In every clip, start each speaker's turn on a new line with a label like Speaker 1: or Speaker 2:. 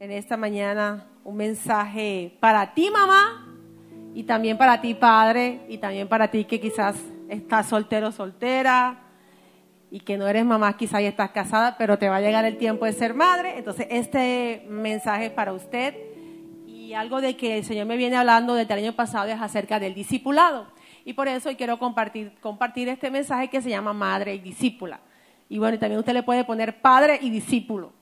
Speaker 1: en esta mañana un mensaje para ti, mamá, y también para ti, padre, y también para ti que quizás estás soltero, soltera, y que no eres mamá, quizás ya estás casada, pero te va a llegar el tiempo de ser madre. Entonces, este mensaje es para usted. Y algo de que el Señor me viene hablando desde el año pasado es acerca del discipulado. Y por eso hoy quiero compartir, compartir este mensaje que se llama Madre y Discípula. Y bueno, también usted le puede poner padre y discípulo.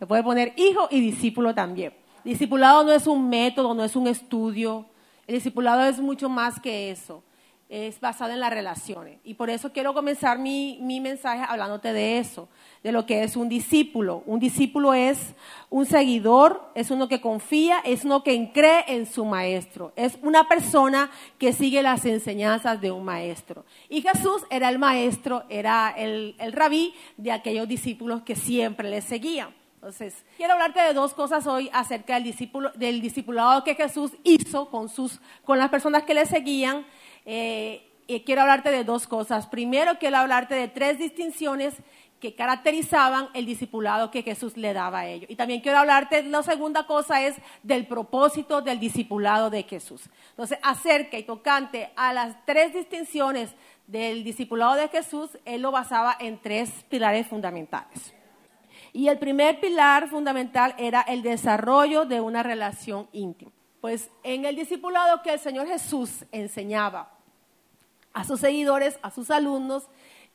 Speaker 1: Le puede poner hijo y discípulo también. Discipulado no es un método, no es un estudio. El discipulado es mucho más que eso. Es basado en las relaciones. Y por eso quiero comenzar mi, mi mensaje hablándote de eso, de lo que es un discípulo. Un discípulo es un seguidor, es uno que confía, es uno que cree en su maestro. Es una persona que sigue las enseñanzas de un maestro. Y Jesús era el maestro, era el, el rabí de aquellos discípulos que siempre le seguían. Entonces, quiero hablarte de dos cosas hoy acerca del, discípulo, del discipulado que Jesús hizo con, sus, con las personas que le seguían. Eh, y quiero hablarte de dos cosas. Primero, quiero hablarte de tres distinciones que caracterizaban el discipulado que Jesús le daba a ellos. Y también quiero hablarte, la segunda cosa es del propósito del discipulado de Jesús. Entonces, acerca y tocante a las tres distinciones del discipulado de Jesús, él lo basaba en tres pilares fundamentales. Y el primer pilar fundamental era el desarrollo de una relación íntima. Pues en el discipulado que el Señor Jesús enseñaba a sus seguidores, a sus alumnos,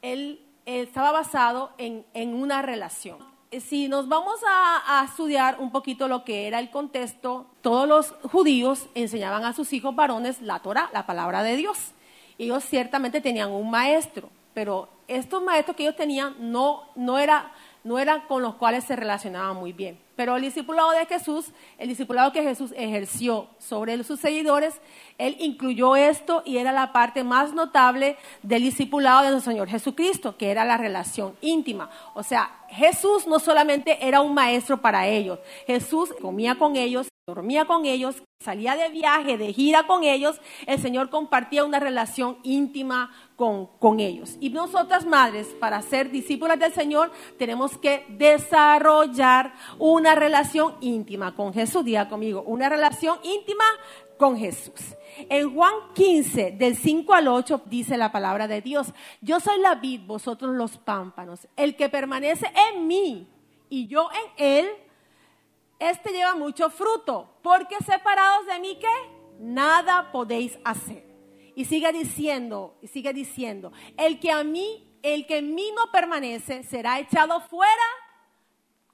Speaker 1: él, estaba basado en, una relación. Si nos vamos a, a, estudiar un poquito lo que era el contexto, todos los judíos enseñaban a sus hijos varones la Torah, la palabra de Dios. Ellos ciertamente tenían un maestro, pero estos maestros que ellos tenían no, no era no eran con los cuales se relacionaban muy bien. Pero el discipulado de Jesús, el discipulado que Jesús ejerció sobre sus seguidores, él incluyó esto y era la parte más notable del discipulado de nuestro Señor Jesucristo, que era la relación íntima. O sea, Jesús no solamente era un maestro para ellos, Jesús comía con ellos, dormía con ellos, salía de viaje, de gira con ellos, el Señor compartía una relación íntima con, con, ellos. Y nosotras madres, para ser discípulas del Señor, tenemos que desarrollar una relación íntima con Jesús. Diga conmigo, una relación íntima con Jesús. En Juan 15, del 5 al 8, dice la palabra de Dios, yo soy la vid, vosotros los pámpanos. El que permanece en mí y yo en él, este lleva mucho fruto, porque separados de mí, ¿qué? Nada podéis hacer. Y sigue diciendo, y sigue diciendo, el que a mí, el que en mí no permanece, será echado fuera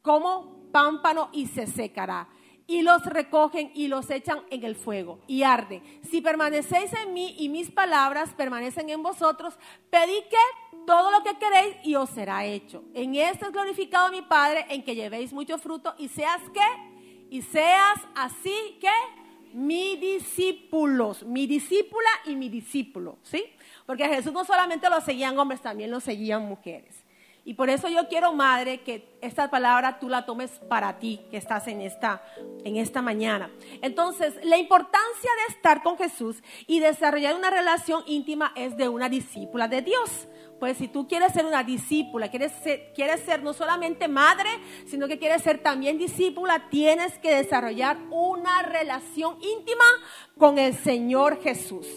Speaker 1: como pámpano y se secará. Y los recogen y los echan en el fuego y arde. Si permanecéis en mí y mis palabras permanecen en vosotros, pedid que todo lo que queréis y os será hecho. En esto es glorificado mi Padre, en que llevéis mucho fruto y seas que, y seas así que mi discípulos, mi discípula y mi discípulo, ¿sí? Porque Jesús no solamente lo seguían hombres, también lo seguían mujeres. Y por eso yo quiero, madre, que esta palabra tú la tomes para ti, que estás en esta, en esta mañana. Entonces, la importancia de estar con Jesús y desarrollar una relación íntima es de una discípula de Dios. Pues si tú quieres ser una discípula, quieres ser, quieres ser no solamente madre, sino que quieres ser también discípula, tienes que desarrollar una relación íntima con el Señor Jesús.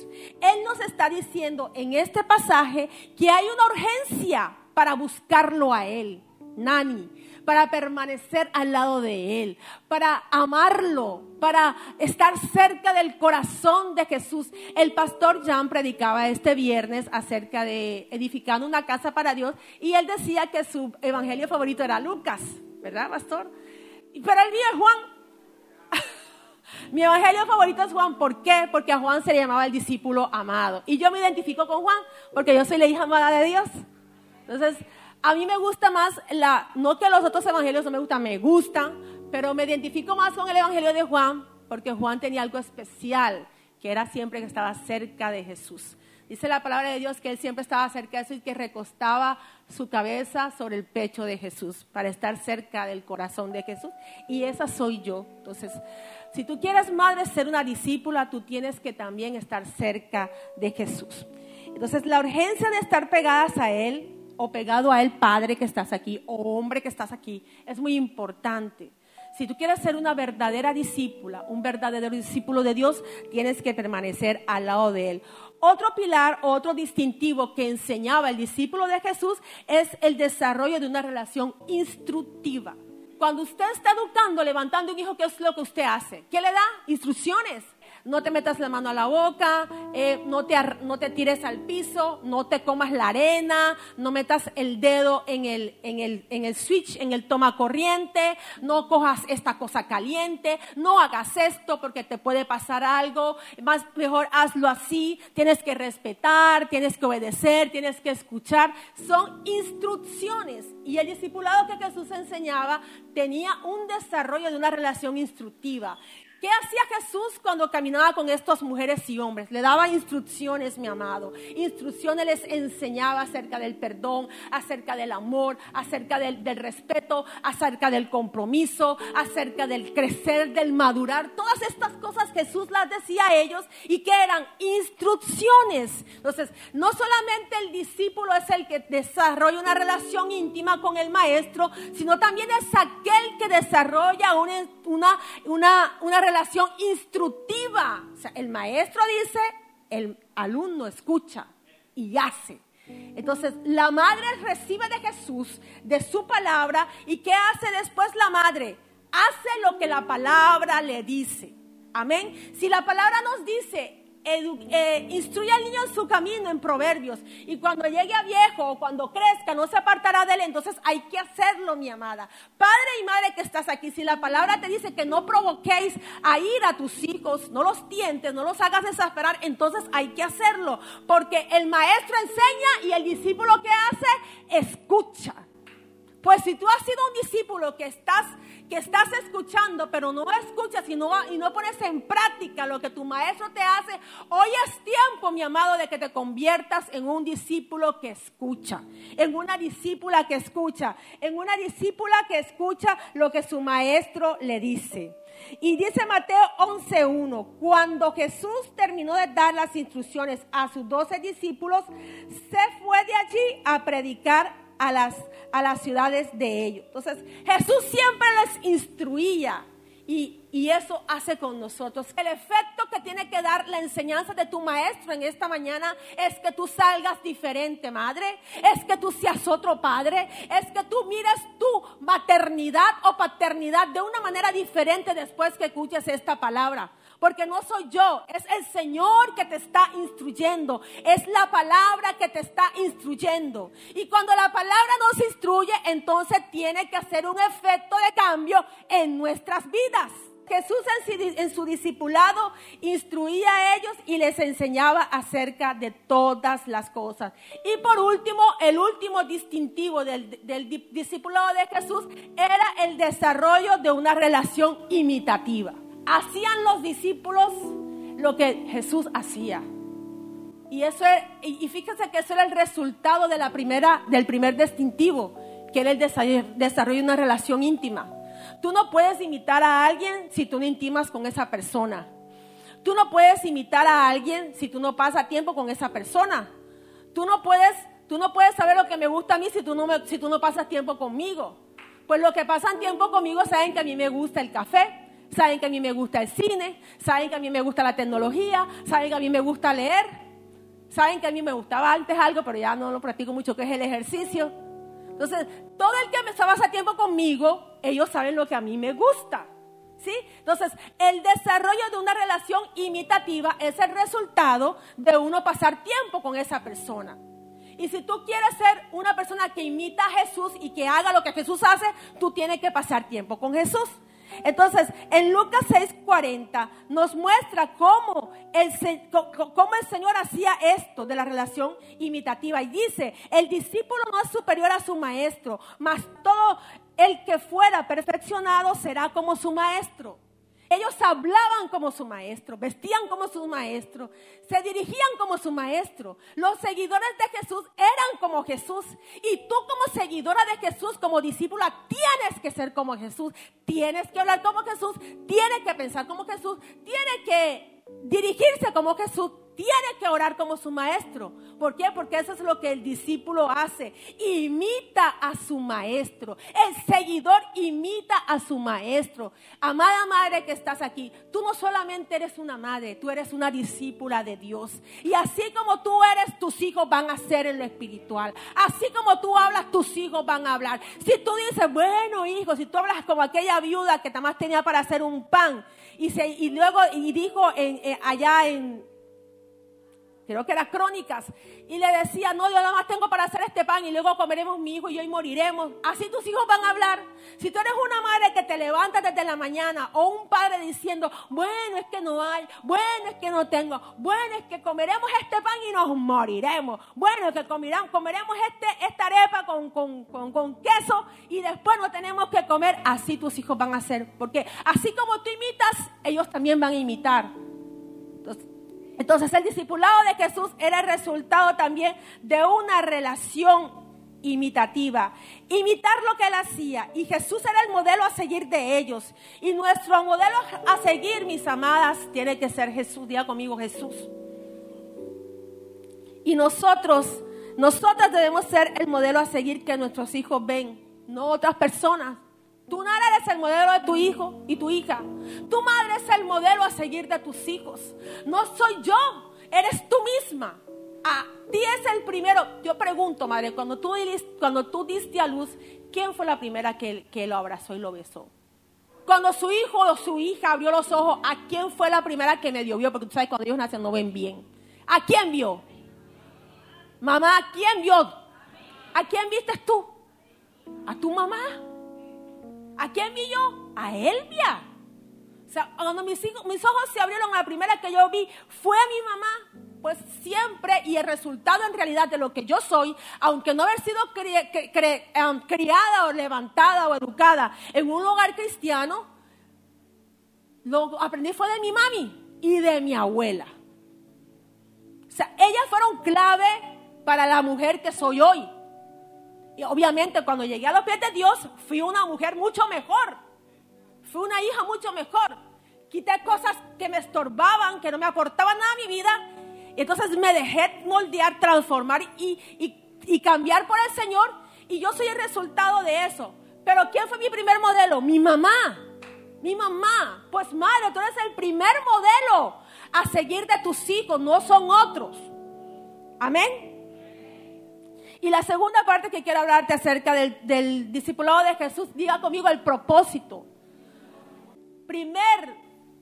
Speaker 1: Él nos está diciendo en este pasaje que hay una urgencia para buscarlo a Él, Nani, para permanecer al lado de Él, para amarlo, para estar cerca del corazón de Jesús. El pastor Jan predicaba este viernes acerca de edificando una casa para Dios y él decía que su evangelio favorito era Lucas, ¿verdad, pastor? Pero el mío es Juan. Mi evangelio favorito es Juan. ¿Por qué? Porque a Juan se le llamaba el discípulo amado. Y yo me identifico con Juan porque yo soy la hija amada de Dios. Entonces, a mí me gusta más, la, no que los otros evangelios no me gustan, me gustan, pero me identifico más con el evangelio de Juan, porque Juan tenía algo especial, que era siempre que estaba cerca de Jesús. Dice la palabra de Dios que él siempre estaba cerca de Jesús y que recostaba su cabeza sobre el pecho de Jesús para estar cerca del corazón de Jesús. Y esa soy yo. Entonces, si tú quieres, madre, ser una discípula, tú tienes que también estar cerca de Jesús. Entonces, la urgencia de estar pegadas a Él o pegado a él, padre que estás aquí, o hombre que estás aquí, es muy importante. Si tú quieres ser una verdadera discípula, un verdadero discípulo de Dios, tienes que permanecer al lado de Él. Otro pilar, otro distintivo que enseñaba el discípulo de Jesús es el desarrollo de una relación instructiva. Cuando usted está educando, levantando un hijo, ¿qué es lo que usted hace? ¿Qué le da? Instrucciones no te metas la mano a la boca, eh, no, te, no te tires al piso, no te comas la arena, no metas el dedo en el, en el, en el switch, en el toma corriente, no cojas esta cosa caliente, no hagas esto porque te puede pasar algo, más mejor hazlo así, tienes que respetar, tienes que obedecer, tienes que escuchar, son instrucciones. Y el discipulado que Jesús enseñaba tenía un desarrollo de una relación instructiva. ¿Qué hacía Jesús cuando caminaba con estas mujeres y hombres? Le daba instrucciones, mi amado. Instrucciones les enseñaba acerca del perdón, acerca del amor, acerca del, respeto, acerca del compromiso, acerca del crecer, del madurar. Todas estas cosas Jesús las decía a ellos y que eran instrucciones. Entonces, no solamente el discípulo es el que desarrolla una relación íntima con el maestro, sino también es aquel que desarrolla una, una, una, una relación instructiva. O sea, el maestro dice, el alumno escucha y hace. Entonces, la madre recibe de Jesús, de su palabra, y ¿qué hace después la madre? Hace lo que la palabra le dice. Amén. Si la palabra nos dice, eh, instruye al niño en su camino en proverbios y cuando llegue a viejo o cuando crezca no se apartará de él, entonces hay que hacerlo, mi amada. Padre y madre que estás aquí, si la palabra te dice que no provoquéis a ir a tus hijos, no los tientes, no los hagas desesperar, entonces hay que hacerlo, porque el maestro enseña y el discípulo que hace, escucha. Pues si tú has sido un discípulo que estás que estás escuchando, pero no escuchas y no, y no pones en práctica lo que tu maestro te hace, hoy es tiempo, mi amado, de que te conviertas en un discípulo que escucha, en una discípula que escucha, en una discípula que escucha lo que su maestro le dice. Y dice Mateo 11.1, cuando Jesús terminó de dar las instrucciones a sus doce discípulos, se fue de allí a predicar a las, a las ciudades de ellos. Entonces, Jesús siempre les instruía y, y, eso hace con nosotros. El efecto que tiene que dar la enseñanza de tu maestro en esta mañana es que tú salgas diferente, madre. Es que tú seas otro padre. Es que tú mires tu maternidad o paternidad de una manera diferente después que escuches esta palabra. Porque no soy yo, es el Señor que te está instruyendo. Es la palabra que te está instruyendo. Y cuando la palabra nos instruye, entonces tiene que hacer un efecto de cambio en nuestras vidas. Jesús en su, discipulado instruía a ellos y les enseñaba acerca de todas las cosas. Y por último, el último distintivo del, del discipulado de Jesús era el desarrollo de una relación imitativa hacían los discípulos lo que Jesús hacía. Y eso y fíjense que eso era el resultado de la primera, del primer distintivo, que era el desarrollo de una relación íntima. Tú no puedes imitar a alguien si tú no intimas con esa persona. Tú no puedes imitar a alguien si tú no pasas tiempo con esa persona. Tú no puedes, tú no puedes saber lo que me gusta a mí si tú no, si tú no pasas tiempo conmigo. Pues los que pasan tiempo conmigo saben que a mí me gusta el café, saben que a mí me gusta el cine, saben que a mí me gusta la tecnología, saben que a mí me gusta leer, saben que a mí me gustaba antes algo, pero ya no lo practico mucho, que es el ejercicio. Entonces, todo el que me hace tiempo conmigo, ellos saben lo que a mí me gusta. ¿Sí? Entonces, el desarrollo de una relación imitativa es el resultado de uno pasar tiempo con esa persona. Y si tú quieres ser una persona que imita a Jesús y que haga lo que Jesús hace, tú tienes que pasar tiempo con Jesús. Entonces, en Lucas 6:40 nos muestra cómo el, cómo el Señor hacía esto de la relación imitativa. Y dice, el discípulo no es superior a su maestro, mas todo el que fuera perfeccionado será como su maestro. Ellos hablaban como su maestro, vestían como su maestro, se dirigían como su maestro. Los seguidores de Jesús eran como Jesús. Y tú como seguidora de Jesús, como discípula, tienes que ser como Jesús. Tienes que hablar como Jesús, tienes que pensar como Jesús, tienes que dirigirse como Jesús, tiene que orar como su maestro. ¿Por qué? Porque eso es lo que el discípulo hace. Imita a su maestro. El seguidor imita a su maestro. Amada madre que estás aquí, tú no solamente eres una madre, tú eres una discípula de Dios. Y así como tú eres, tus hijos van a ser en lo espiritual. Así como tú hablas, tus hijos van a hablar. Si tú dices, bueno, hijo, si tú hablas como aquella viuda que nada más tenía para hacer un pan y, se, y luego y dijo en, allá en creo que era crónicas, y le decía, no, yo nada más tengo para hacer este pan y luego comeremos mi hijo y yo moriremos. Así tus hijos van a hablar. Si tú eres una madre que te levantas desde la mañana o un padre diciendo, bueno, es que no hay, bueno, es que no tengo, bueno, es que comeremos este pan y nos moriremos, bueno, es que comeremos, comeremos este, esta arepa con, con, con, con queso y después no tenemos que comer, así tus hijos van a hacer. Porque así como tú imitas, ellos también van a imitar. Entonces, entonces el discipulado de Jesús era el resultado también de una relación imitativa, imitar lo que él hacía. Y Jesús era el modelo a seguir de ellos. Y nuestro modelo a seguir, mis amadas, tiene que ser Jesús. Diga conmigo Jesús. Y nosotros, nosotras debemos ser el modelo a seguir que nuestros hijos ven, no otras personas. Tú no eres el modelo de tu hijo y tu hija. Tu madre es el modelo a seguir de tus hijos. No soy yo, eres tú misma. A ti es el primero. Yo pregunto, madre, cuando tú, cuando tú diste a luz, ¿quién fue la primera que, que lo abrazó y lo besó? Cuando su hijo o su hija abrió los ojos, ¿a quién fue la primera que medio vio? Porque tú sabes, cuando ellos nacen no ven bien. ¿A quién vio? Mamá, ¿a quién vio? ¿A quién viste tú? ¿A tu mamá? ¿A quién vi yo? A Elvia. O sea, cuando mis, mis ojos se abrieron, la primera que yo vi fue a mi mamá. Pues siempre, y el resultado en realidad de lo que yo soy, aunque no haber sido criada o levantada o educada en un hogar cristiano, lo aprendí fue de mi mami y de mi abuela. O sea, ellas fueron clave para la mujer que soy hoy. Y obviamente cuando llegué a los pies de Dios, fui una mujer mucho mejor. Fui una hija mucho mejor. Quité cosas que me estorbaban, que no me aportaban nada a mi vida. Y entonces me dejé moldear, transformar y, cambiar por el Señor. Y yo soy el resultado de eso. Pero ¿quién fue mi primer modelo? Mi mamá. Mi mamá. Pues madre, tú eres el primer modelo a seguir de tus hijos, no son otros. Amén. Y la segunda parte que quiero hablarte acerca del, discipulado de Jesús, diga conmigo el propósito. Primer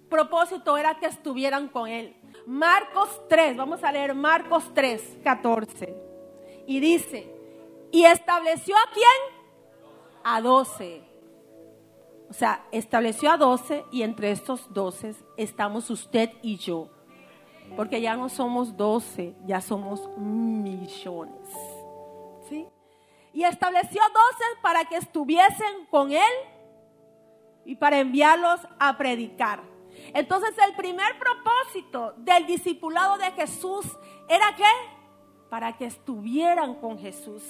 Speaker 1: propósito era que estuvieran con Él. Marcos 3, vamos a leer Marcos 3, 14. Y dice, ¿y estableció a quién? A doce. O sea, estableció a doce y entre estos doce estamos usted y yo. Porque ya no somos doce, ya somos millones. Y estableció doce para que estuviesen con él y para enviarlos a predicar. Entonces el primer propósito del discipulado de Jesús era que para que estuvieran con Jesús.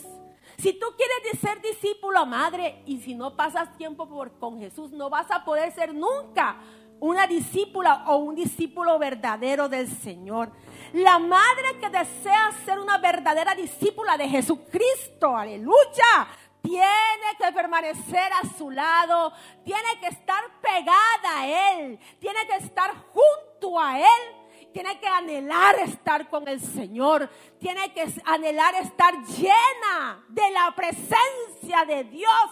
Speaker 1: Si tú quieres ser discípulo, madre, y si no pasas tiempo por, con Jesús, no vas a poder ser nunca una discípula o un discípulo verdadero del Señor. La madre que desea ser una verdadera discípula de Jesucristo, aleluya, tiene que permanecer a su lado, tiene que estar pegada a Él, tiene que estar junto a Él, tiene que anhelar estar con el Señor, tiene que anhelar estar llena de la presencia de Dios,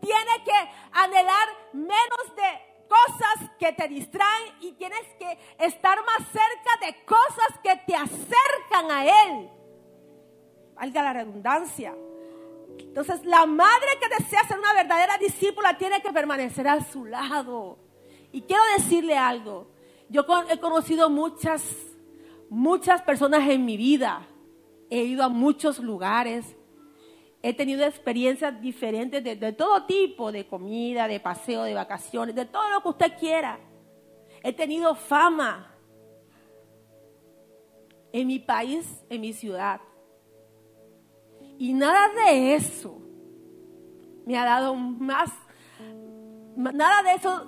Speaker 1: tiene que anhelar menos de cosas que te distraen y tienes que estar más cerca de cosas que te acercan a Él. Valga la redundancia. Entonces, la madre que desea ser una verdadera discípula tiene que permanecer a su lado. Y quiero decirle algo. Yo he conocido muchas, muchas personas en mi vida. He ido a muchos lugares He tenido experiencias diferentes de, todo tipo, de comida, de paseo, de vacaciones, de todo lo que usted quiera. He tenido fama en mi país, en mi ciudad. Y nada de eso me ha dado más, nada de eso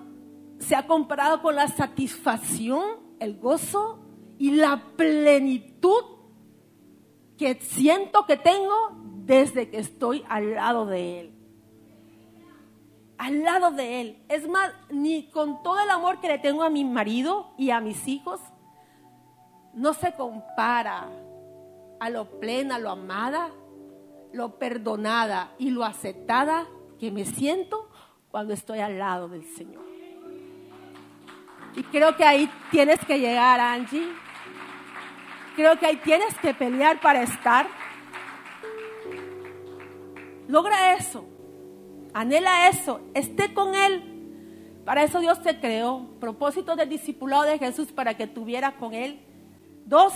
Speaker 1: se ha comparado con la satisfacción el gozo y la plenitud que siento que tengo desde que estoy al lado de Él. Al lado de Él. Es más, ni con todo el amor que le tengo a mi marido y a mis hijos, no se compara a lo plena, lo amada, lo perdonada y lo aceptada que me siento cuando estoy al lado del Señor. Y creo que ahí tienes que llegar, Angie. Creo que ahí tienes que pelear para estar. Logra eso. Anhela eso. Esté con Él. Para eso Dios te creó. Propósito del discipulado de Jesús para que tuvieras con Él. Dos,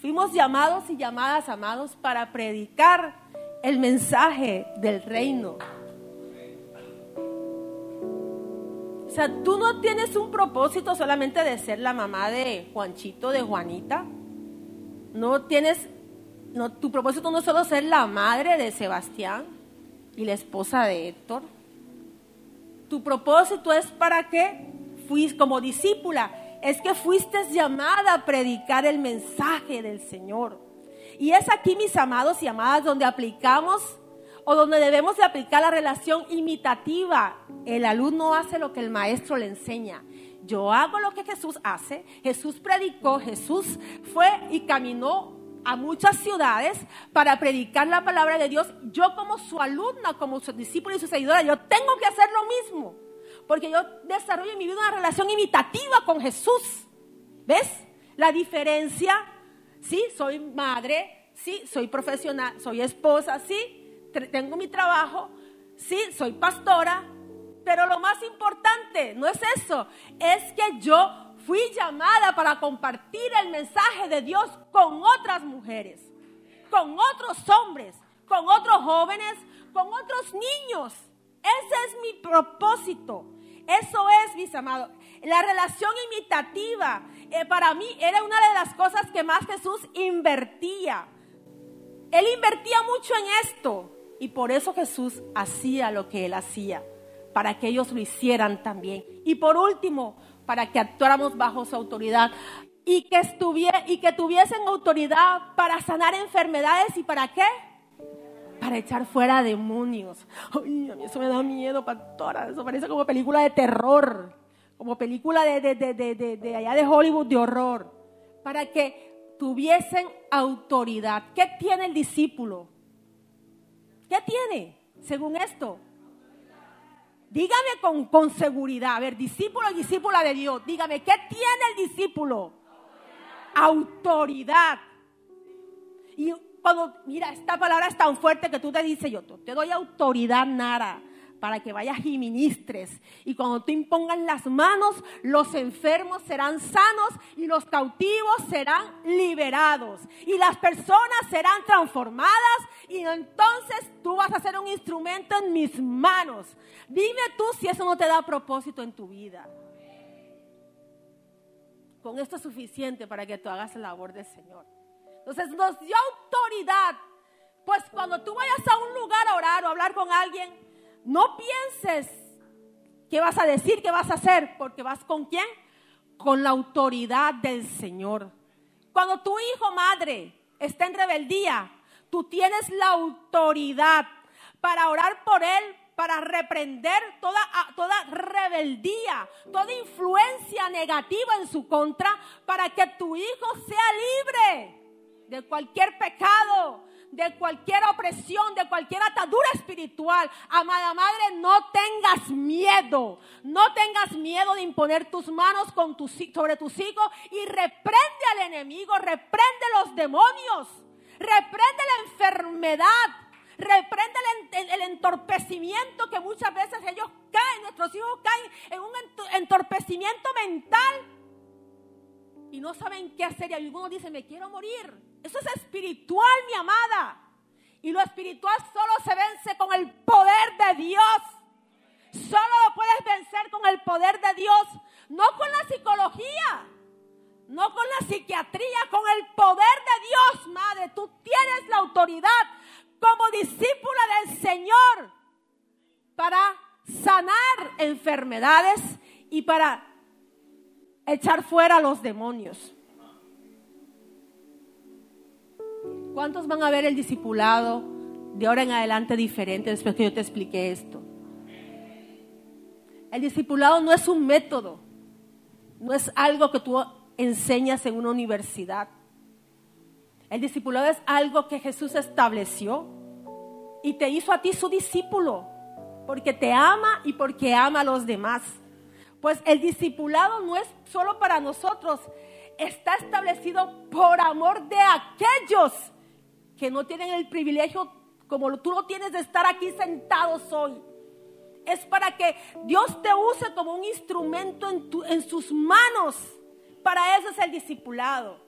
Speaker 1: fuimos llamados y llamadas, amados, para predicar el mensaje del reino. O sea, tú no tienes un propósito solamente de ser la mamá de Juanchito, de Juanita. No tienes, no, tu propósito no es solo ser la madre de Sebastián y la esposa de Héctor. Tu propósito es para que fuiste como discípula, es que fuiste llamada a predicar el mensaje del Señor. Y es aquí, mis amados y amadas, donde aplicamos o donde debemos de aplicar la relación imitativa. El alumno hace lo que el maestro le enseña. Yo hago lo que Jesús hace. Jesús predicó, Jesús fue y caminó a muchas ciudades para predicar la palabra de Dios. Yo como su alumna, como su discípula y su seguidora, yo tengo que hacer lo mismo. Porque yo desarrollo en mi vida una relación imitativa con Jesús. ¿Ves? La diferencia, sí, soy madre, sí, soy profesional, soy esposa, sí, tengo mi trabajo, sí, soy pastora, pero lo más importante no es eso, es que yo fui llamada para compartir el mensaje de Dios con otras mujeres, con otros hombres, con otros jóvenes, con otros niños. Ese es mi propósito. Eso es, mis amados. La relación imitativa eh, para mí era una de las cosas que más Jesús invertía. Él invertía mucho en esto. Y por eso Jesús hacía lo que él hacía, para que ellos lo hicieran también. Y por último, para que actuáramos bajo su autoridad y que, estuviera, y que tuviesen autoridad para sanar enfermedades y para qué? Para echar fuera demonios. Ay, a mí eso me da miedo, pastora. Eso parece como película de terror, como película de, de, de, de allá de Hollywood de horror. Para que tuviesen autoridad. ¿Qué tiene el discípulo? ¿Qué tiene según esto? Dígame con, con seguridad, a ver, discípulo y discípula de Dios, dígame, ¿qué tiene el discípulo? Autoridad. Y cuando, mira, esta palabra es tan fuerte que tú te dices, yo te doy autoridad, Nara para que vayas y ministres. Y cuando tú impongas las manos, los enfermos serán sanos y los cautivos serán liberados. Y las personas serán transformadas y entonces tú vas a ser un instrumento en mis manos. Dime tú si eso no te da propósito en tu vida. Con esto es suficiente para que tú hagas la labor del Señor. Entonces nos dio autoridad. Pues cuando tú vayas a un lugar a orar o a hablar con alguien, no pienses qué vas a decir, qué vas a hacer, porque vas con quién? Con la autoridad del Señor. Cuando tu hijo madre está en rebeldía, tú tienes la autoridad para orar por él, para reprender toda, toda rebeldía, toda influencia negativa en su contra, para que tu hijo sea libre de cualquier pecado, de cualquier opresión, de cualquier atadura espiritual. Amada madre, no tengas miedo. No tengas miedo de imponer tus manos con sobre tus hijos y reprende al enemigo, reprende los demonios, reprende la enfermedad. Reprende el, el entorpecimiento que muchas veces ellos caen, nuestros hijos caen en un entorpecimiento mental y no saben qué hacer y algunos dicen, me quiero morir. Eso es espiritual, mi amada. Y lo espiritual solo se vence con el poder de Dios. Solo lo puedes vencer con el poder de Dios, no con la psicología, no con la psiquiatría, con el poder de Dios, madre. Tú tienes la autoridad como discípula del Señor para sanar enfermedades y para echar fuera a los demonios. ¿Cuántos van a ver el discipulado de ahora en adelante diferente después que yo te expliqué esto? El discipulado no es un método, no es algo que tú enseñas en una universidad. El discipulado es algo que Jesús estableció y te hizo a ti su discípulo, porque te ama y porque ama a los demás. Pues el discipulado no es solo para nosotros, está establecido por amor de aquellos que no tienen el privilegio como tú lo tienes de estar aquí sentados hoy. Es para que Dios te use como un instrumento en, sus manos. Para eso es el discipulado,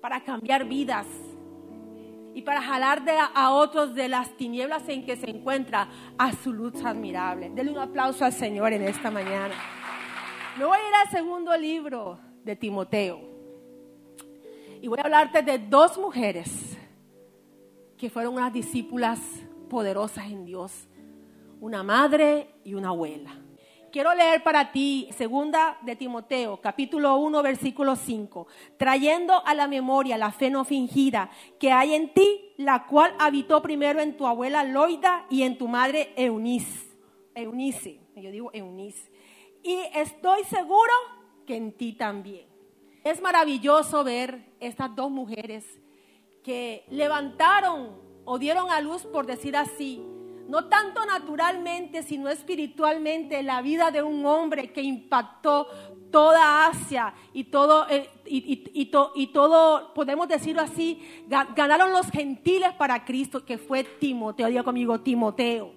Speaker 1: para cambiar vidas y para jalar de a, otros de las tinieblas en que se encuentra a su luz admirable. Denle un aplauso al Señor en esta mañana. Me voy a ir al segundo libro de Timoteo y voy a hablarte de dos mujeres que fueron unas discípulas poderosas en Dios, una madre y una abuela. Quiero leer para ti segunda de Timoteo, capítulo 1, versículo 5, trayendo a la memoria la fe no fingida que hay en ti, la cual habitó primero en tu abuela Loida y en tu madre Eunice. Eunice, yo digo Eunice. Y estoy seguro que en ti también. Es maravilloso ver estas dos mujeres que levantaron o dieron a luz, por decir así, no tanto naturalmente, sino espiritualmente, la vida de un hombre que impactó toda Asia y todo, eh, y, todo, podemos decirlo así, ganaron los gentiles para Cristo, que fue Timoteo, diga conmigo, Timoteo.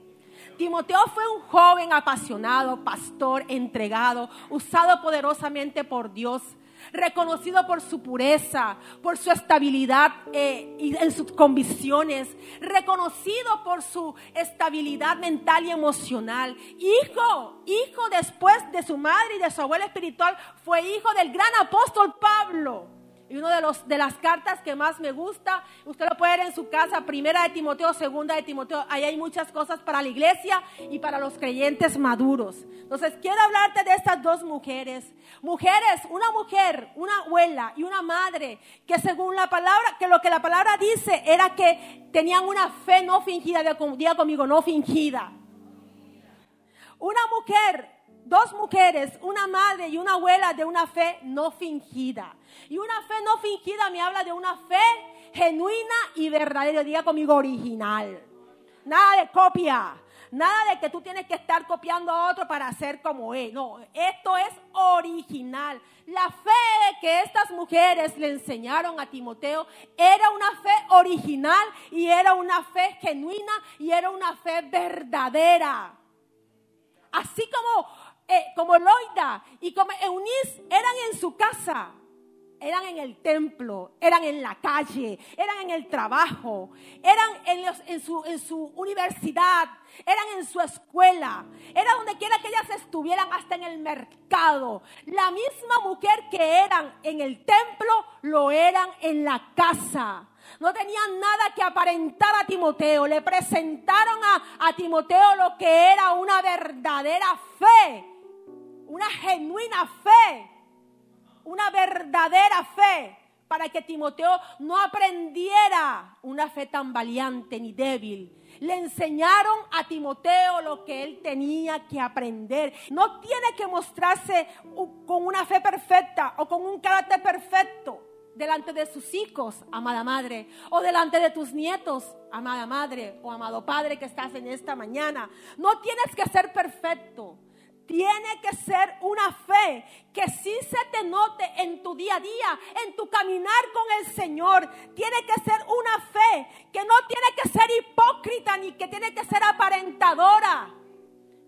Speaker 1: Timoteo fue un joven apasionado, pastor, entregado, usado poderosamente por Dios reconocido por su pureza, por su estabilidad eh, y en sus convicciones, reconocido por su estabilidad mental y emocional. Hijo, hijo después de su madre y de su abuela espiritual, fue hijo del gran apóstol Pablo. Y una de, de las cartas que más me gusta, usted lo puede ver en su casa, primera de Timoteo, segunda de Timoteo. Ahí hay muchas cosas para la iglesia y para los creyentes maduros. Entonces, quiero hablarte de estas dos mujeres. Mujeres, una mujer, una abuela y una madre, que según la palabra, que lo que la palabra dice era que tenían una fe no fingida, diga conmigo, no fingida. Una mujer dos mujeres, una madre y una abuela de una fe no fingida. Y una fe no fingida me habla de una fe genuina y verdadera. Diga conmigo original. Nada de copia. Nada de que tú tienes que estar copiando a otro para hacer como él. No, esto es original. La fe que estas mujeres le enseñaron a Timoteo era una fe original y era una fe genuina y era una fe verdadera. Así como eh, como Loida y como Eunice eran en su casa, eran en el templo, eran en la calle, eran en el trabajo, eran en, su, en su universidad, eran en su escuela, era donde quiera que ellas estuvieran, hasta en el mercado. La misma mujer que eran en el templo, lo eran en la casa. No tenían nada que aparentar a Timoteo. Le presentaron a, a Timoteo lo que era una verdadera fe una genuina fe, una verdadera fe, para que Timoteo no aprendiera una fe tan valiente ni débil. Le enseñaron a Timoteo lo que él tenía que aprender. No tiene que mostrarse con una fe perfecta o con un carácter perfecto delante de sus hijos, amada madre, o delante de tus nietos, amada madre o amado padre que estás en esta mañana. No tienes que ser perfecto tiene que ser una fe que sí se te note en tu día a día, en tu caminar con el Señor. Tiene que ser una fe que no tiene que ser hipócrita ni que tiene que ser aparentadora.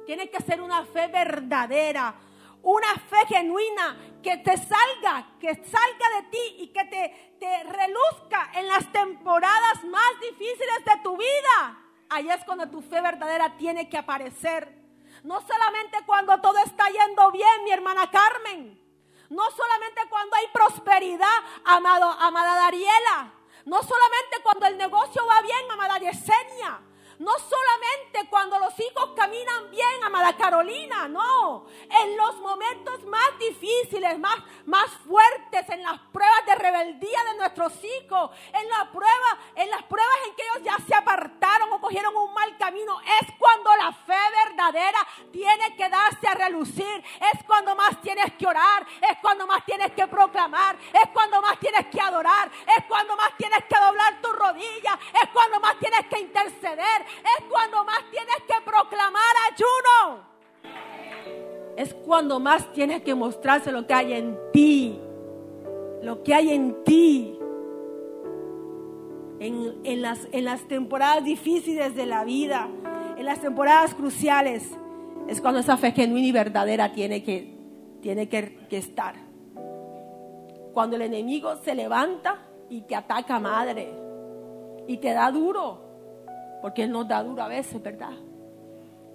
Speaker 1: Tiene que ser una fe verdadera, una fe genuina que te salga, que salga de ti y que te, te reluzca en las temporadas más difíciles de tu vida. Ahí es cuando tu fe verdadera tiene que aparecer. No solamente cuando todo está yendo bien, mi hermana Carmen. No solamente cuando hay prosperidad, amado, amada Dariela. No solamente cuando el negocio va bien, amada Yesenia. No solamente cuando los hijos caminan bien, amada Carolina, no. En los momentos más difíciles más, más fuertes, en las pruebas de rebeldía de nuestros hijos, en la prueba, en las pruebas en que ellos ya se apartaron o cogieron un mal camino, es cuando la fe verdadera tiene que darse a relucir, es cuando más tienes que orar, es cuando más tienes que proclamar, es cuando más tienes que adorar, es cuando más tienes que doblar tu rodilla, es cuando más tienes que interceder, es cuando más tienes que proclamar ayuno es cuando más tienes que mostrarse lo que hay en ti. Lo que hay en ti. En, las, en las temporadas difíciles de la vida, en las temporadas cruciales, es cuando esa fe genuina y verdadera tiene que, tiene que, que estar. Cuando el enemigo se levanta y te ataca, madre, y te da duro, porque él nos da duro a veces, ¿verdad?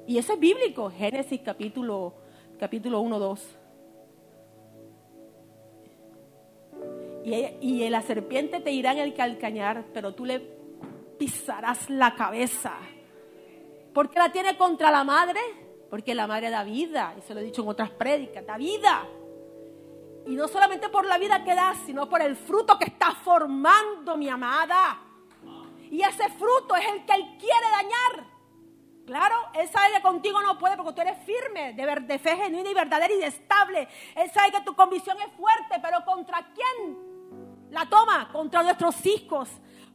Speaker 1: Y eso es bíblico, Génesis capítulo capítulo 1, 2. Y, y la serpiente te irá en el calcañar, pero tú le pisarás la cabeza. ¿Por qué la tiene contra la madre? Porque la madre da vida, y se lo he dicho en otras prédicas, da vida. Y no solamente por la vida que da, sino por el fruto que está formando mi amada. Y ese fruto es el que él quiere dañar. Claro, Él sabe que contigo no puede porque tú eres firme, de, fe genuina y verdadera y estable. Él sabe que tu convicción es fuerte, pero ¿contra quién la toma? Contra nuestros hijos.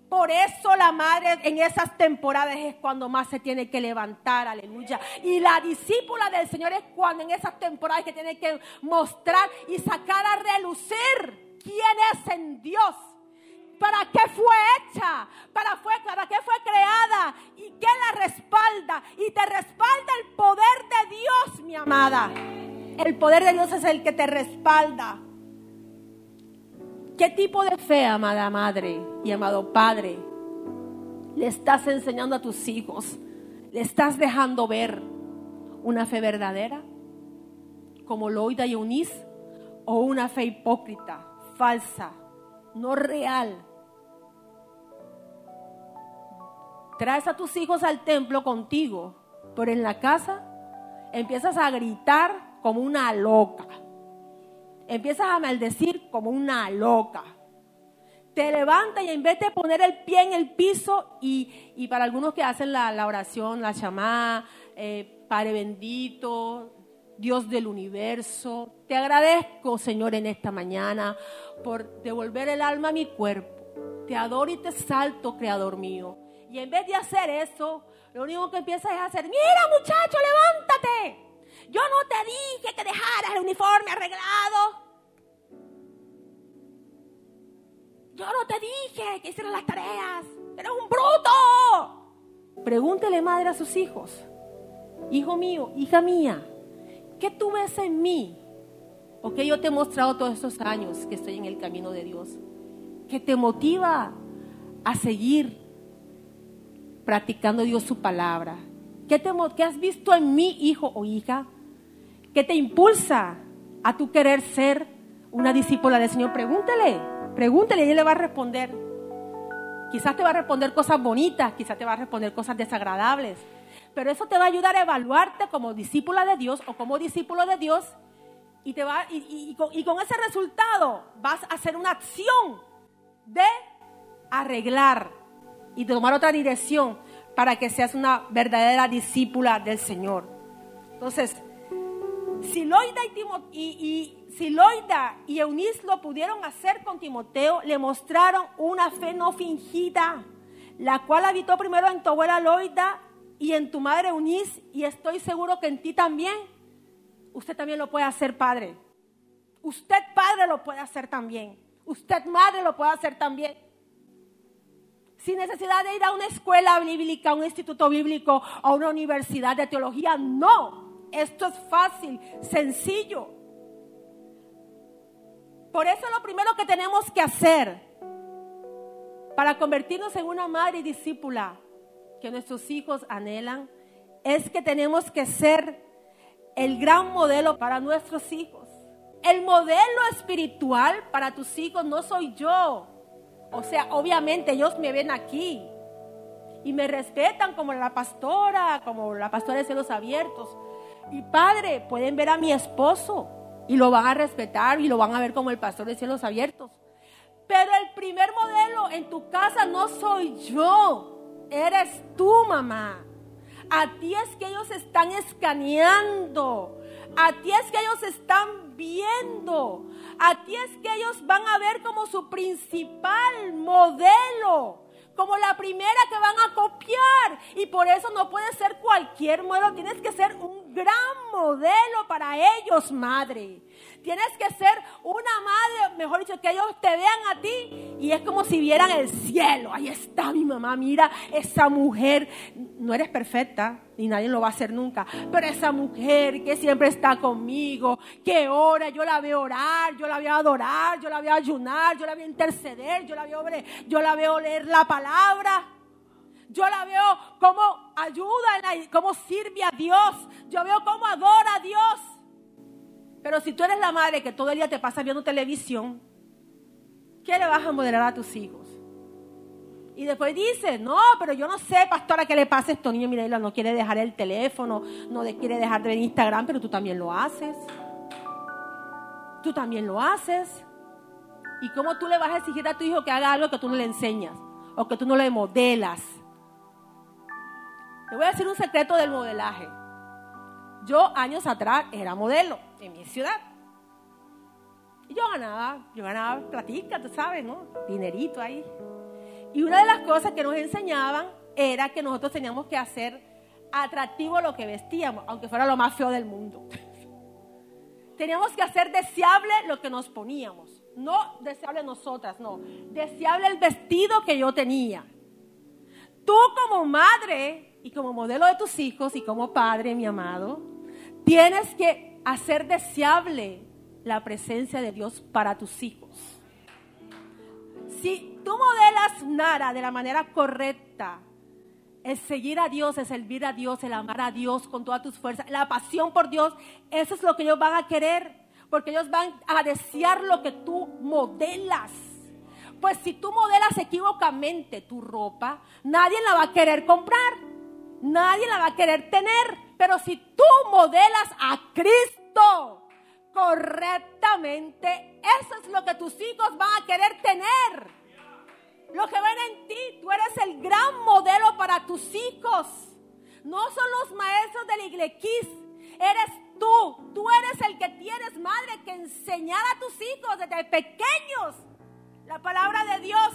Speaker 1: Por eso la madre en esas temporadas es cuando más se tiene que levantar, aleluya. Y la discípula del Señor es cuando en esas temporadas que tiene que mostrar y sacar a relucir quién es en Dios para qué fue hecha, para, fue, para qué fue creada y qué la respalda. Y te respalda el poder de Dios, mi amada. El poder de Dios es el que te respalda. ¿Qué tipo de fe, amada madre y amado padre, le estás enseñando a tus hijos? ¿Le estás dejando ver una fe verdadera? Como Loida y Eunice, o una fe hipócrita, falsa, no real, traes a tus hijos al templo contigo, pero en la casa empiezas a gritar como una loca. Empiezas a maldecir como una loca. Te levantas y en vez de poner el pie en el piso, y, para algunos que hacen la, oración, la llamada, eh, Padre bendito, Dios del universo, te agradezco, Señor, en esta mañana por devolver el alma a mi cuerpo. Te adoro y te salto, Creador mío. Y en vez de hacer eso, lo único que empiezas es hacer, mira muchacho, levántate. Yo no te dije que dejaras el uniforme arreglado. Yo no te dije que hicieras las tareas. Eres un bruto. Pregúntele madre a sus hijos. Hijo mío, hija mía, ¿qué tú ves en mí? ¿O qué yo te he mostrado todos estos años que estoy en el camino de Dios? Que te motiva a seguir practicando Dios su palabra? ¿Qué, te, ¿Qué has visto en mi hijo o hija? ¿Qué te impulsa a tu querer ser una discípula del Señor? Pregúntele, pregúntele y él le va a responder. Quizás te va a responder cosas bonitas, quizás te va a responder cosas desagradables, pero eso te va a ayudar a evaluarte como discípula de Dios o como discípulo de Dios y, te va, y, y con ese resultado vas a hacer una acción de arreglar y tomar otra dirección para que seas una verdadera discípula del Señor. Entonces, si Loida y, y, y Eunice lo pudieron hacer con Timoteo, le mostraron una fe no fingida, la cual habitó primero en tu abuela Loida y en tu madre Eunice, y estoy seguro que en ti también. Usted también lo puede hacer, padre. Usted, padre, lo puede hacer también. Usted, madre, lo puede hacer también sin necesidad de ir a una escuela bíblica, a un instituto bíblico, a una universidad de teología. No, esto es fácil, sencillo. Por eso lo primero que tenemos que hacer para convertirnos en una madre y discípula que nuestros hijos anhelan es que tenemos que ser el gran modelo para nuestros hijos. El modelo espiritual para tus hijos no soy yo, o sea, obviamente ellos me ven aquí y me respetan como la pastora, como la pastora de cielos abiertos. Y padre, pueden ver a mi esposo, y lo van a respetar y lo van a ver como el pastor de cielos abiertos. Pero el primer modelo en tu casa no soy yo, eres tú, mamá. A ti es que ellos están escaneando. A ti es que ellos están viendo. A ti es que ellos van a ver como su principal modelo como la primera que van a copiar. Y por eso no puede ser cualquier modelo, tienes que ser un gran modelo para ellos, madre. Tienes que ser una madre, mejor dicho, que ellos te vean a ti y es como si vieran el cielo. Ahí está mi mamá, mira esa mujer. No eres perfecta, ni nadie lo va a hacer nunca, pero esa mujer que siempre está conmigo, que ora, yo la veo orar, yo la veo adorar, yo la veo ayunar, yo la veo interceder, yo la veo, yo la veo leer la palabra. Yo la veo como ayuda, como sirve a Dios. Yo veo cómo adora a Dios. Pero si tú eres la madre que todo el día te pasa viendo televisión, ¿qué le vas a modelar a tus hijos? Y después dice, no, pero yo no sé, pastora, qué le pasa a estos niños. Mira, no quiere dejar el teléfono, no quiere dejar de ver Instagram, pero tú también lo haces. Tú también lo haces. ¿Y cómo tú le vas a exigir a tu hijo que haga algo que tú no le enseñas o que tú no le modelas? Te voy a decir un secreto del modelaje. Yo años atrás era modelo en mi ciudad. Y yo ganaba, yo ganaba platica, tú sabes, ¿no? Dinerito ahí. Y una de las cosas que nos enseñaban era que nosotros teníamos que hacer atractivo lo que vestíamos, aunque fuera lo más feo del mundo. teníamos que hacer deseable lo que nos poníamos. No deseable nosotras, no. Deseable el vestido que yo tenía. Tú como madre y como modelo de tus hijos y como padre, mi amado, tienes que hacer deseable la presencia de Dios para tus hijos. Si tú modelas Nara de la manera correcta, el seguir a Dios, el servir a Dios, el amar a Dios con todas tus fuerzas, la pasión por Dios, eso es lo que ellos van a querer, porque ellos van a desear lo que tú modelas. Pues si tú modelas equivocamente tu ropa, nadie la va a querer comprar, nadie la va a querer tener. Pero si tú modelas a Cristo correctamente, eso es lo que tus hijos van a querer tener. Lo que ven en ti, tú eres el gran modelo para tus hijos. No son los maestros del iglequis, eres tú. Tú eres el que tienes, madre, que enseñar a tus hijos desde pequeños. La palabra de Dios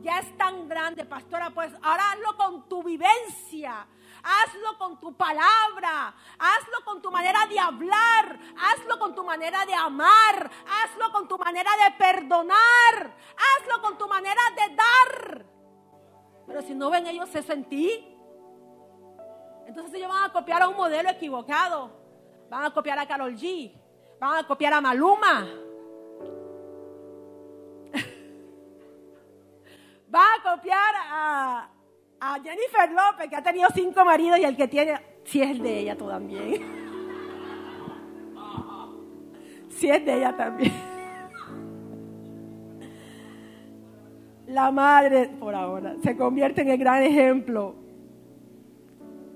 Speaker 1: ya es tan grande, pastora, pues ahora hazlo con tu vivencia hazlo con tu palabra, hazlo con tu manera de hablar, hazlo con tu manera de amar, hazlo con tu manera de perdonar, hazlo con tu manera de dar. Pero si no ven ellos eso en ti, entonces ellos van a copiar a un modelo equivocado. Van a copiar a Carol G, van a copiar a Maluma. van a copiar a, a Jennifer López, que ha tenido cinco maridos y el que tiene, si es de ella también. Si es de ella también. La madre, por ahora, se convierte en el gran ejemplo.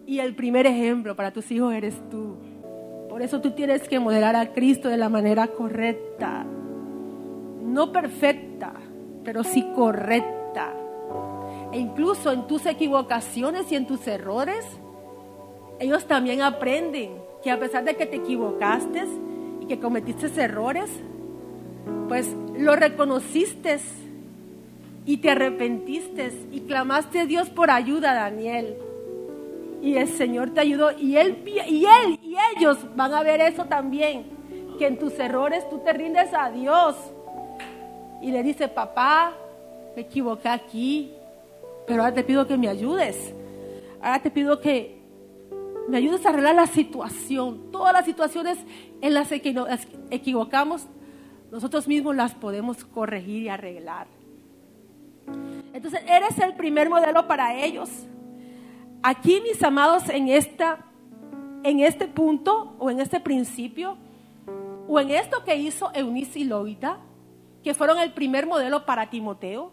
Speaker 1: Y el primer ejemplo para tus hijos eres tú. Por eso tú tienes que modelar a Cristo de la manera correcta. No perfecta, pero sí correcta e incluso en tus equivocaciones y en tus errores, ellos también aprenden que a pesar de que te equivocaste y que cometiste errores, pues lo reconociste y te arrepentiste y clamaste a Dios por ayuda, Daniel. Y el Señor te ayudó y él y él y ellos van a ver eso también, que en tus errores tú te rindes a Dios y le dices, "Papá, me equivoqué aquí, pero ahora te pido que me ayudes. Ahora te pido que me ayudes a arreglar la situación. Todas las situaciones en las que nos equivocamos, nosotros mismos las podemos corregir y arreglar. Entonces, eres el primer modelo para ellos. Aquí, mis amados, en, esta, en este punto o en este principio, o en esto que hizo Eunice y Loida, que fueron el primer modelo para Timoteo,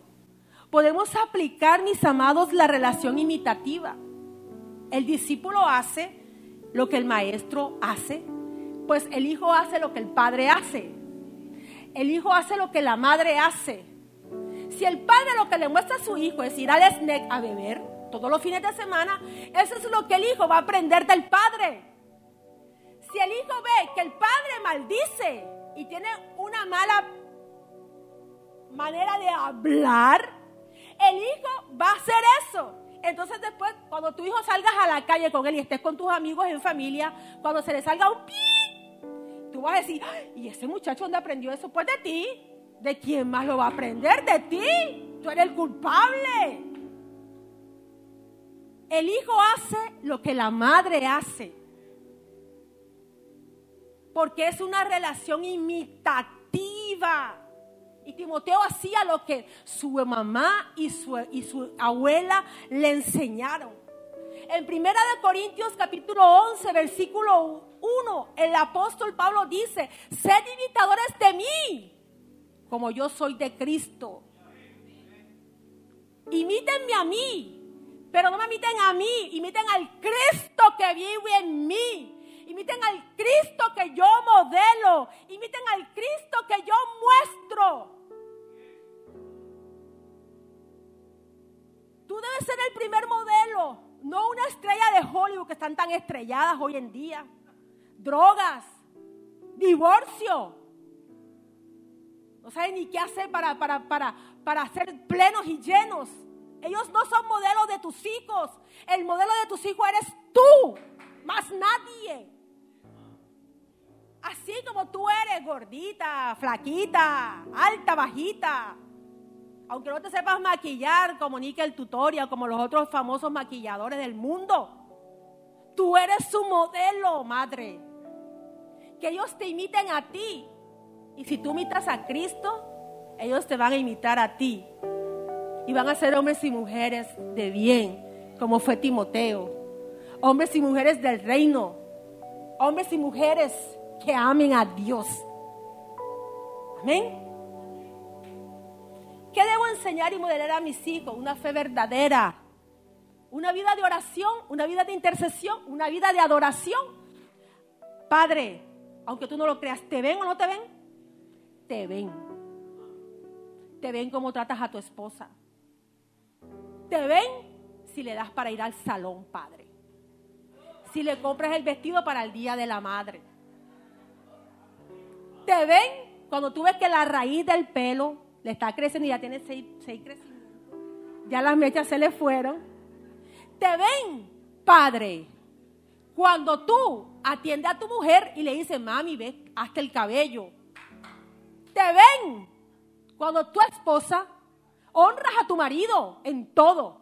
Speaker 1: podemos aplicar, mis amados, la relación imitativa. El discípulo hace lo que el maestro hace Pues el hijo hace lo que el padre hace. El hijo hace lo que la madre hace. Si el padre lo que le muestra a su hijo es ir al snack a beber todos los fines de semana, eso es lo que el hijo va a aprender del padre. Si el hijo ve que el padre maldice y tiene una mala manera de hablar, el hijo va a hacer eso. Entonces después, cuando tu hijo salgas a la calle con él y estés con tus amigos en familia, cuando se le salga un pi, tú vas a decir, ¿y ese muchacho dónde aprendió eso? Pues de ti. ¿De quién más lo va a aprender? De ti. Tú eres el culpable. El hijo hace lo que la madre hace. Porque es una relación imitativa. Y Timoteo hacía lo que su mamá y su, y su abuela le enseñaron. En Primera de Corintios capítulo 11, versículo 1, el apóstol Pablo dice, sed imitadores de mí, como yo soy de Cristo. Imítenme a mí, pero no me imiten a mí, imiten al Cristo que vive en mí. Imiten al Cristo que yo modelo. Imiten al Cristo que yo muestro. Tú debes ser el primer modelo, no una estrella de Hollywood que están tan estrelladas hoy en día. Drogas, divorcio. No saben ni qué hacer para, para, para, para ser plenos y llenos. Ellos no son modelos de tus hijos. El modelo de tus hijos eres tú, más nadie. Así como tú eres gordita, flaquita, alta, bajita, aunque no te sepas maquillar como Nickel Tutorial, como los otros famosos maquilladores del mundo, tú eres su modelo, madre. Que ellos te imiten a ti. Y si tú imitas a Cristo, ellos te van a imitar a ti. Y van a ser hombres y mujeres de bien, como fue Timoteo. Hombres y mujeres del reino. Hombres y mujeres que amen a Dios. Amén. ¿Qué debo enseñar y modelar a mis hijos? Una fe verdadera, una vida de oración, una vida de intercesión, una vida de adoración. Padre, aunque tú no lo creas, ¿te ven o no te ven? Te ven. Te ven cómo tratas a tu esposa. Te ven si le das para ir al salón, Padre. Si le compras el vestido para el Día de la Madre. Te ven cuando tú ves que la raíz del pelo le está creciendo y ya tiene seis, crecimientos. Ya las mechas se le fueron. Te ven, padre, cuando tú atiendes a tu mujer y le dices, mami, ve, hasta el cabello. Te ven cuando tu esposa honras a tu marido en todo.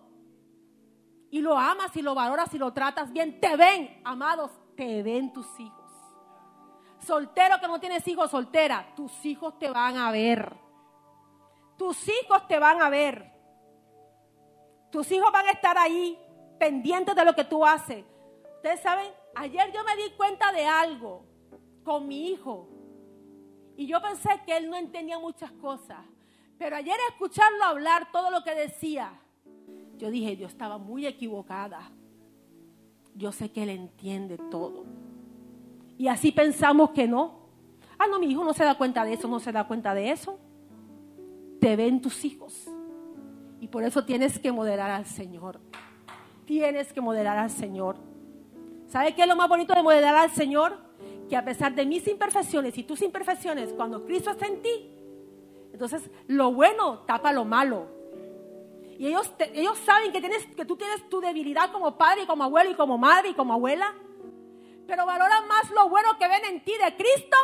Speaker 1: Y lo amas y lo valoras y lo tratas bien. Te ven, amados, te ven tus hijos. Soltero que no tienes hijos, soltera, tus hijos te van a ver. Tus hijos te van a ver. Tus hijos van a estar ahí pendientes de lo que tú haces. Ustedes saben, ayer yo me di cuenta de algo con mi hijo. Y yo pensé que él no entendía muchas cosas. Pero ayer escucharlo hablar todo lo que decía, yo dije, yo estaba muy equivocada. Yo sé que él entiende todo. Y así pensamos que no. Ah, no, mi hijo no se da cuenta de eso, no se da cuenta de eso te ven tus hijos. Y por eso tienes que moderar al Señor. Tienes que moderar al Señor. ¿Sabe qué es lo más bonito de moderar al Señor? Que a pesar de mis imperfecciones y tus imperfecciones, cuando Cristo está en ti, entonces lo bueno tapa lo malo. Y ellos, ellos saben que, tienes, que tú tienes tu debilidad como padre y como abuelo y como madre y como abuela. Pero valoran más lo bueno que ven en ti de Cristo